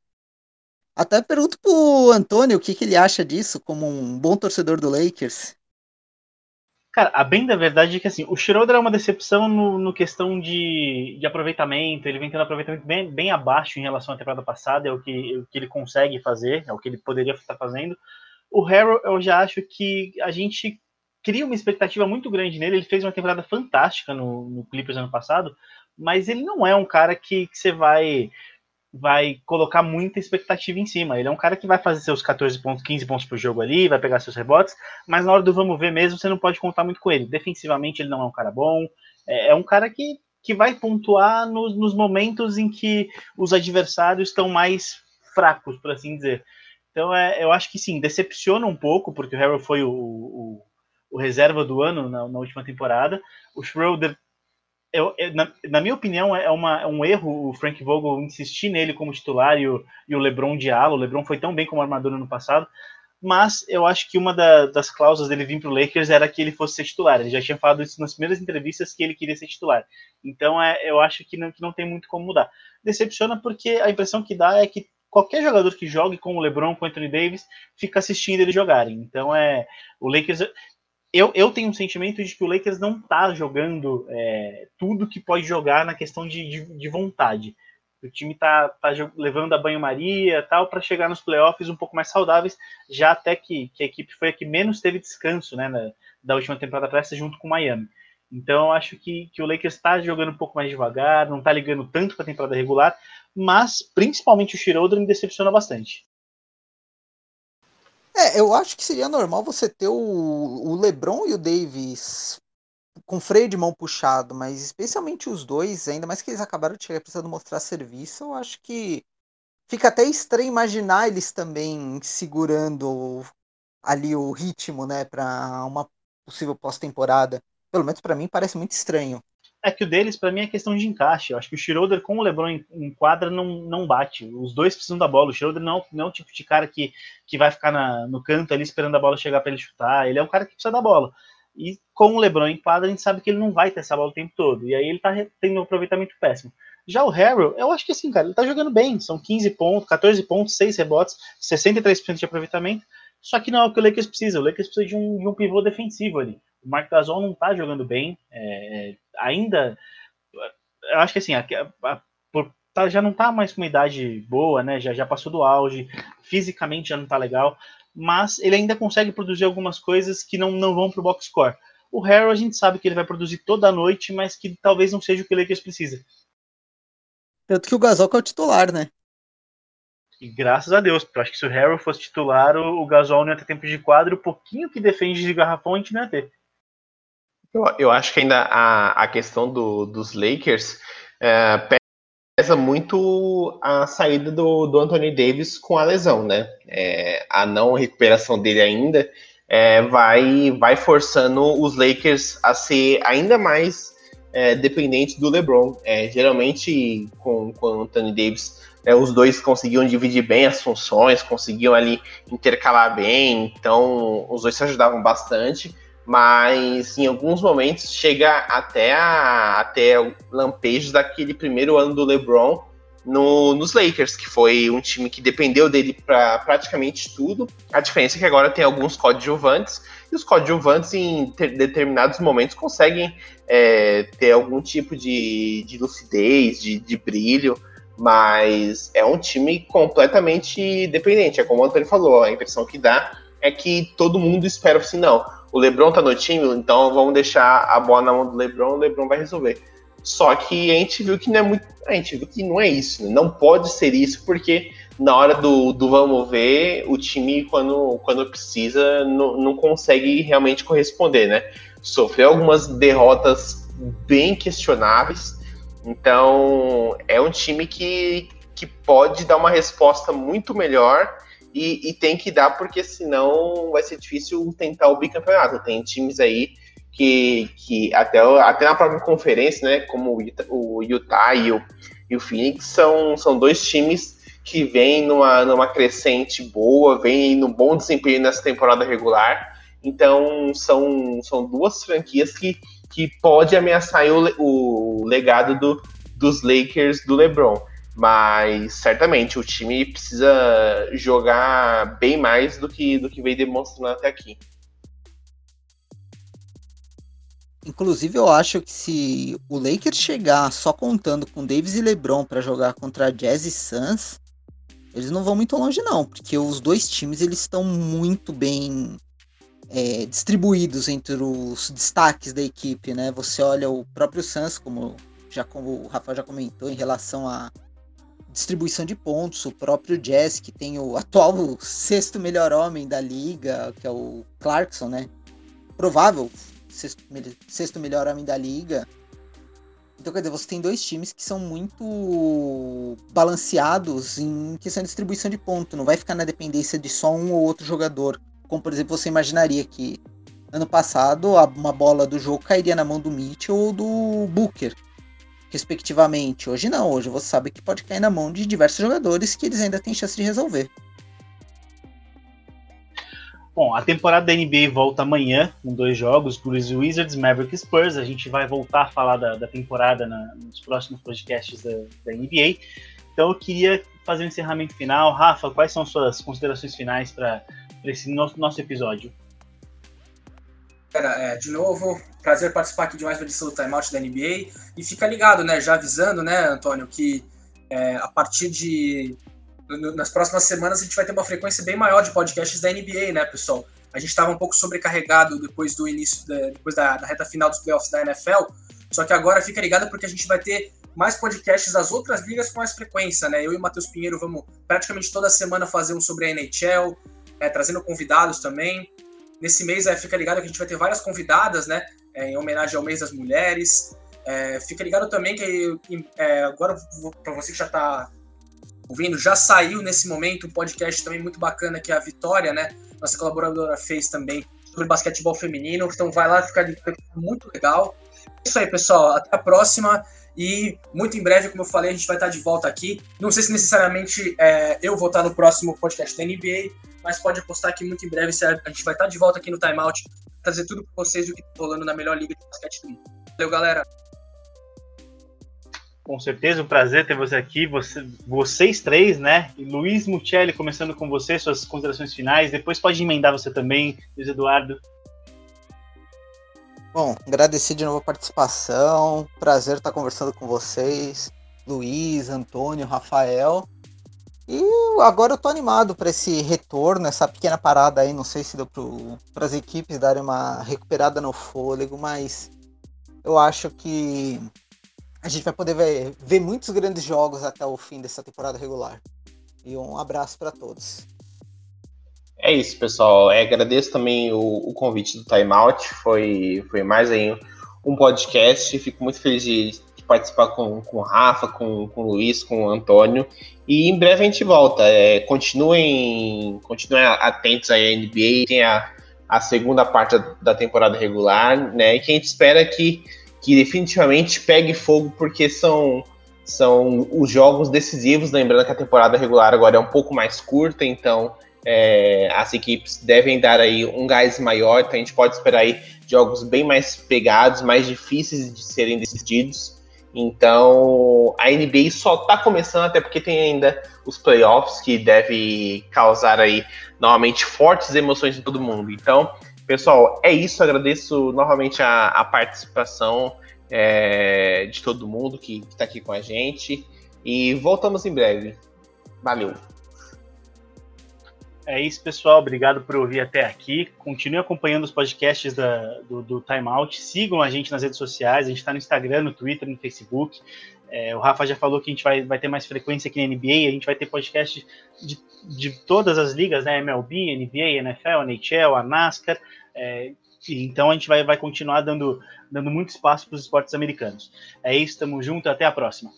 Até pergunto pro Antônio o que, que ele acha disso, como um bom torcedor do Lakers. Cara, a bem da verdade é que assim, o Schroeder é uma decepção no, no questão de, de aproveitamento, ele vem tendo aproveitamento bem, bem abaixo em relação à temporada passada, é o que, o que ele consegue fazer, é o que ele poderia estar fazendo. O Harrow, eu já acho que a gente cria uma expectativa muito grande nele. Ele fez uma temporada fantástica no, no Clippers ano passado, mas ele não é um cara que, que você vai vai colocar muita expectativa em cima. Ele é um cara que vai fazer seus 14 pontos, 15 pontos por jogo ali, vai pegar seus rebotes, mas na hora do vamos ver mesmo, você não pode contar muito com ele. Defensivamente ele não é um cara bom, é, é um cara que, que vai pontuar nos, nos momentos em que os adversários estão mais fracos, por assim dizer. Então é, eu acho que sim, decepciona um pouco, porque o Harrell foi o, o o reserva do ano na, na última temporada. O Schroeder, eu, eu, na, na, minha opinião, é, uma, é, um erro o Frank Vogel insistir nele como titular e o, e o LeBron ala. O LeBron foi tão bem como armador no passado, mas eu acho que uma da, das cláusulas dele vir para o Lakers era que ele fosse ser titular. Ele já tinha falado isso nas primeiras entrevistas que ele queria ser titular. Então é, eu acho que não, que não tem muito como mudar. Decepciona porque a impressão que dá é que qualquer jogador que jogue com o LeBron, com o Anthony Davis, fica assistindo eles jogarem. Então é o Lakers. Eu, eu tenho um sentimento de que o Lakers não está jogando é, tudo que pode jogar na questão de, de, de vontade. O time tá, tá levando a banho-maria tal para chegar nos playoffs um pouco mais saudáveis, já até que, que a equipe foi a que menos teve descanso né, na, da última temporada para junto com o Miami. Então, acho que, que o Lakers está jogando um pouco mais devagar, não está ligando tanto para a temporada regular, mas principalmente o Schroeder me decepciona bastante. É, eu acho que seria normal você ter o, o LeBron e o Davis com freio de mão puxado, mas especialmente os dois, ainda mais que eles acabaram de chegar precisando mostrar serviço, eu acho que fica até estranho imaginar eles também segurando ali o ritmo, né, para uma possível pós-temporada. Pelo menos para mim parece muito estranho. É que o deles, para mim, é questão de encaixe. Eu acho que o Schroeder com o LeBron em, em, quadra não, não bate. Os dois precisam da bola. O Schroeder não, não é o tipo de cara que, que vai ficar na, no canto ali esperando a bola chegar para ele chutar. Ele é um cara que precisa da bola. E com o LeBron em quadra, a gente sabe que ele não vai ter essa bola o tempo todo. E aí ele tá tendo um aproveitamento péssimo. Já o Harrell, eu acho que assim, cara, ele tá jogando bem. São 15 pontos, 14 pontos, 6 rebotes, 63% de aproveitamento. Só que não é o que o Lakers precisa. O Lakers precisa de um, de um pivô defensivo ali. O Mark Gasol não tá jogando bem. É, ainda. Eu acho que assim, a, a, por, tá, já não tá mais com uma idade boa, né? Já, já passou do auge. Fisicamente já não tá legal mas ele ainda consegue produzir algumas coisas que não, não vão para o box score. O Harrow a gente sabe que ele vai produzir toda a noite, mas que talvez não seja o que o Lakers precisa. Tanto que o Gasol é o titular, né? E graças a Deus, porque eu acho que se o Harrow fosse titular, o, Gasol não ia ter tempo de quadro, o pouquinho que defende de garrafão a gente não ia ter. Eu, eu acho que ainda a, a questão do, dos Lakers é, pesa muito a saída do, do Anthony Davis com a lesão, né? É, a não recuperação dele ainda é, vai, vai forçando os Lakers a ser ainda mais é, dependente do LeBron. É, geralmente, com, com o Anthony Davis, é, os dois conseguiam dividir bem as funções, conseguiam ali intercalar bem, então os dois se ajudavam bastante mas em alguns momentos chega até, a, até lampejos daquele primeiro ano do LeBron no, nos Lakers, que foi um time que dependeu dele para praticamente tudo. A diferença é que agora tem alguns coadjuvantes, e os coadjuvantes em ter, determinados momentos conseguem é, ter algum tipo de, de lucidez, de, de brilho, mas é um time completamente dependente. É como o Antônio falou, a impressão que dá é que todo mundo espera assim, não o LeBron tá no time, então vamos deixar a bola na mão do LeBron, o LeBron vai resolver. Só que a gente viu que não é muito, a gente viu que não é isso, né? não pode ser isso porque na hora do, do vamos ver, o time quando, quando precisa não, não consegue realmente corresponder, né? Sofreu algumas derrotas bem questionáveis, então é um time que, que pode dar uma resposta muito melhor e, e, tem que dar, porque senão vai ser difícil tentar o bicampeonato. Tem times aí que, que até, até na própria conferência, né, como o Utah e o, e o Phoenix, são, são dois times que vêm numa, numa crescente boa, vêm no bom desempenho nessa temporada regular. Então, são, são duas franquias que, que pode ameaçar o, o legado do, dos Lakers do LeBron. Mas certamente o time precisa jogar bem mais do que, do que vem demonstrando até aqui. Inclusive, eu acho que se o Lakers chegar só contando com Davis e LeBron para jogar contra Jazz e Suns, eles não vão muito longe não, porque os dois times eles estão muito bem é, distribuídos entre os destaques da equipe, né? Você olha o próprio Suns, como já como o Rafa já comentou em relação a distribuição de pontos. O próprio Jazz, que tem o atual sexto melhor homem da liga, que é o Clarkson, né? Provável sexto, sexto melhor homem da liga. Então, quer dizer, você tem dois times que são muito balanceados em questão de distribuição de ponto. Não vai ficar na dependência de só um ou outro jogador. Como, por exemplo, você imaginaria que ano passado uma bola do jogo cairia na mão do Mitchell ou do Booker respectivamente. Hoje não, hoje você sabe que pode cair na mão de diversos jogadores que eles ainda têm chance de resolver. Bom, a temporada da NBA volta amanhã com dois jogos, Blues Wizards, Maverick Spurs. A gente vai voltar a falar da, da temporada na, nos próximos podcasts da, da, NBA. Então eu queria fazer um encerramento final. Rafa, quais são suas considerações finais para esse nosso, nosso episódio? É, de novo, prazer participar aqui de mais uma edição do Timeout da NBA. E fica ligado, né? Já avisando, né, Antônio, que é, a partir de nas próximas semanas a gente vai ter uma frequência bem maior de podcasts da NBA, né, pessoal? A gente estava um pouco sobrecarregado depois do início, da, depois da, da, reta final dos playoffs da NFL, só que agora fica ligado porque a gente vai ter mais podcasts das outras ligas com mais frequência, né? Eu e o Matheus Pinheiro vamos praticamente toda semana fazer um sobre a NHL, é, trazendo convidados também. Nesse mês, é, fica ligado que a gente vai ter várias convidadas, né? É, em homenagem ao mês das mulheres. É, fica ligado também que é, agora, para você que já está ouvindo, já saiu nesse momento um podcast também muito bacana que a Vitória, né, nossa colaboradora, fez também sobre basquetebol feminino. Então vai lá, fica muito legal. É isso aí, pessoal. Até a próxima. E muito em breve, como eu falei, a gente vai estar de volta aqui. Não sei se necessariamente é, eu vou estar no próximo podcast da NBA, mas pode apostar que muito em breve a gente vai estar de volta aqui no Timeout, trazer tudo para vocês do que está rolando na melhor liga de basquete do mundo. Valeu, galera! Com certeza, um prazer ter você aqui, você, vocês três, né? E Luiz Mucelli, começando com você, suas considerações finais. Depois pode emendar você também, Luiz Eduardo. Bom, agradecer de novo a participação. Prazer estar conversando com vocês, Luiz, Antônio, Rafael. E agora eu tô animado para esse retorno, essa pequena parada aí. Não sei se deu para as equipes darem uma recuperada no fôlego, mas eu acho que a gente vai poder ver, ver muitos grandes jogos até o fim dessa temporada regular. E um abraço para todos. É isso, pessoal. É, agradeço também o, o, convite do Time Out. Foi, foi mais aí um podcast. Fico muito feliz de, de participar com, com o Rafa, com, com o Luiz, com o Antônio. E em breve a gente volta. É, continuem, continuem atentos aí à NBA. Tem a, a segunda parte da, da temporada regular, né? E que a gente espera que que definitivamente pegue fogo, porque são, são os jogos decisivos. Lembrando que a temporada regular agora é um pouco mais curta, então é, as equipes devem dar aí um gás maior, então a gente pode esperar aí jogos bem mais pegados, mais difíceis de serem decididos. Então a NBA só está começando, até porque tem ainda os playoffs que deve causar aí novamente fortes emoções em todo mundo. Então Pessoal, é isso. Agradeço novamente a, a participação é, de todo mundo que está aqui com a gente. E voltamos em breve. Valeu. É isso, pessoal. Obrigado por ouvir até aqui. Continue acompanhando os podcasts da, do, do Time Out. Sigam a gente nas redes sociais. A gente está no Instagram, no Twitter, no Facebook. É, o Rafa já falou que a gente vai, vai ter mais frequência aqui na NBA. A gente vai ter podcast de, de todas as ligas, né? MLB, NBA, NFL, NHL, a NASCAR. É, então a gente vai, vai continuar dando, dando muito espaço para os esportes americanos. É isso, estamos juntos, até a próxima.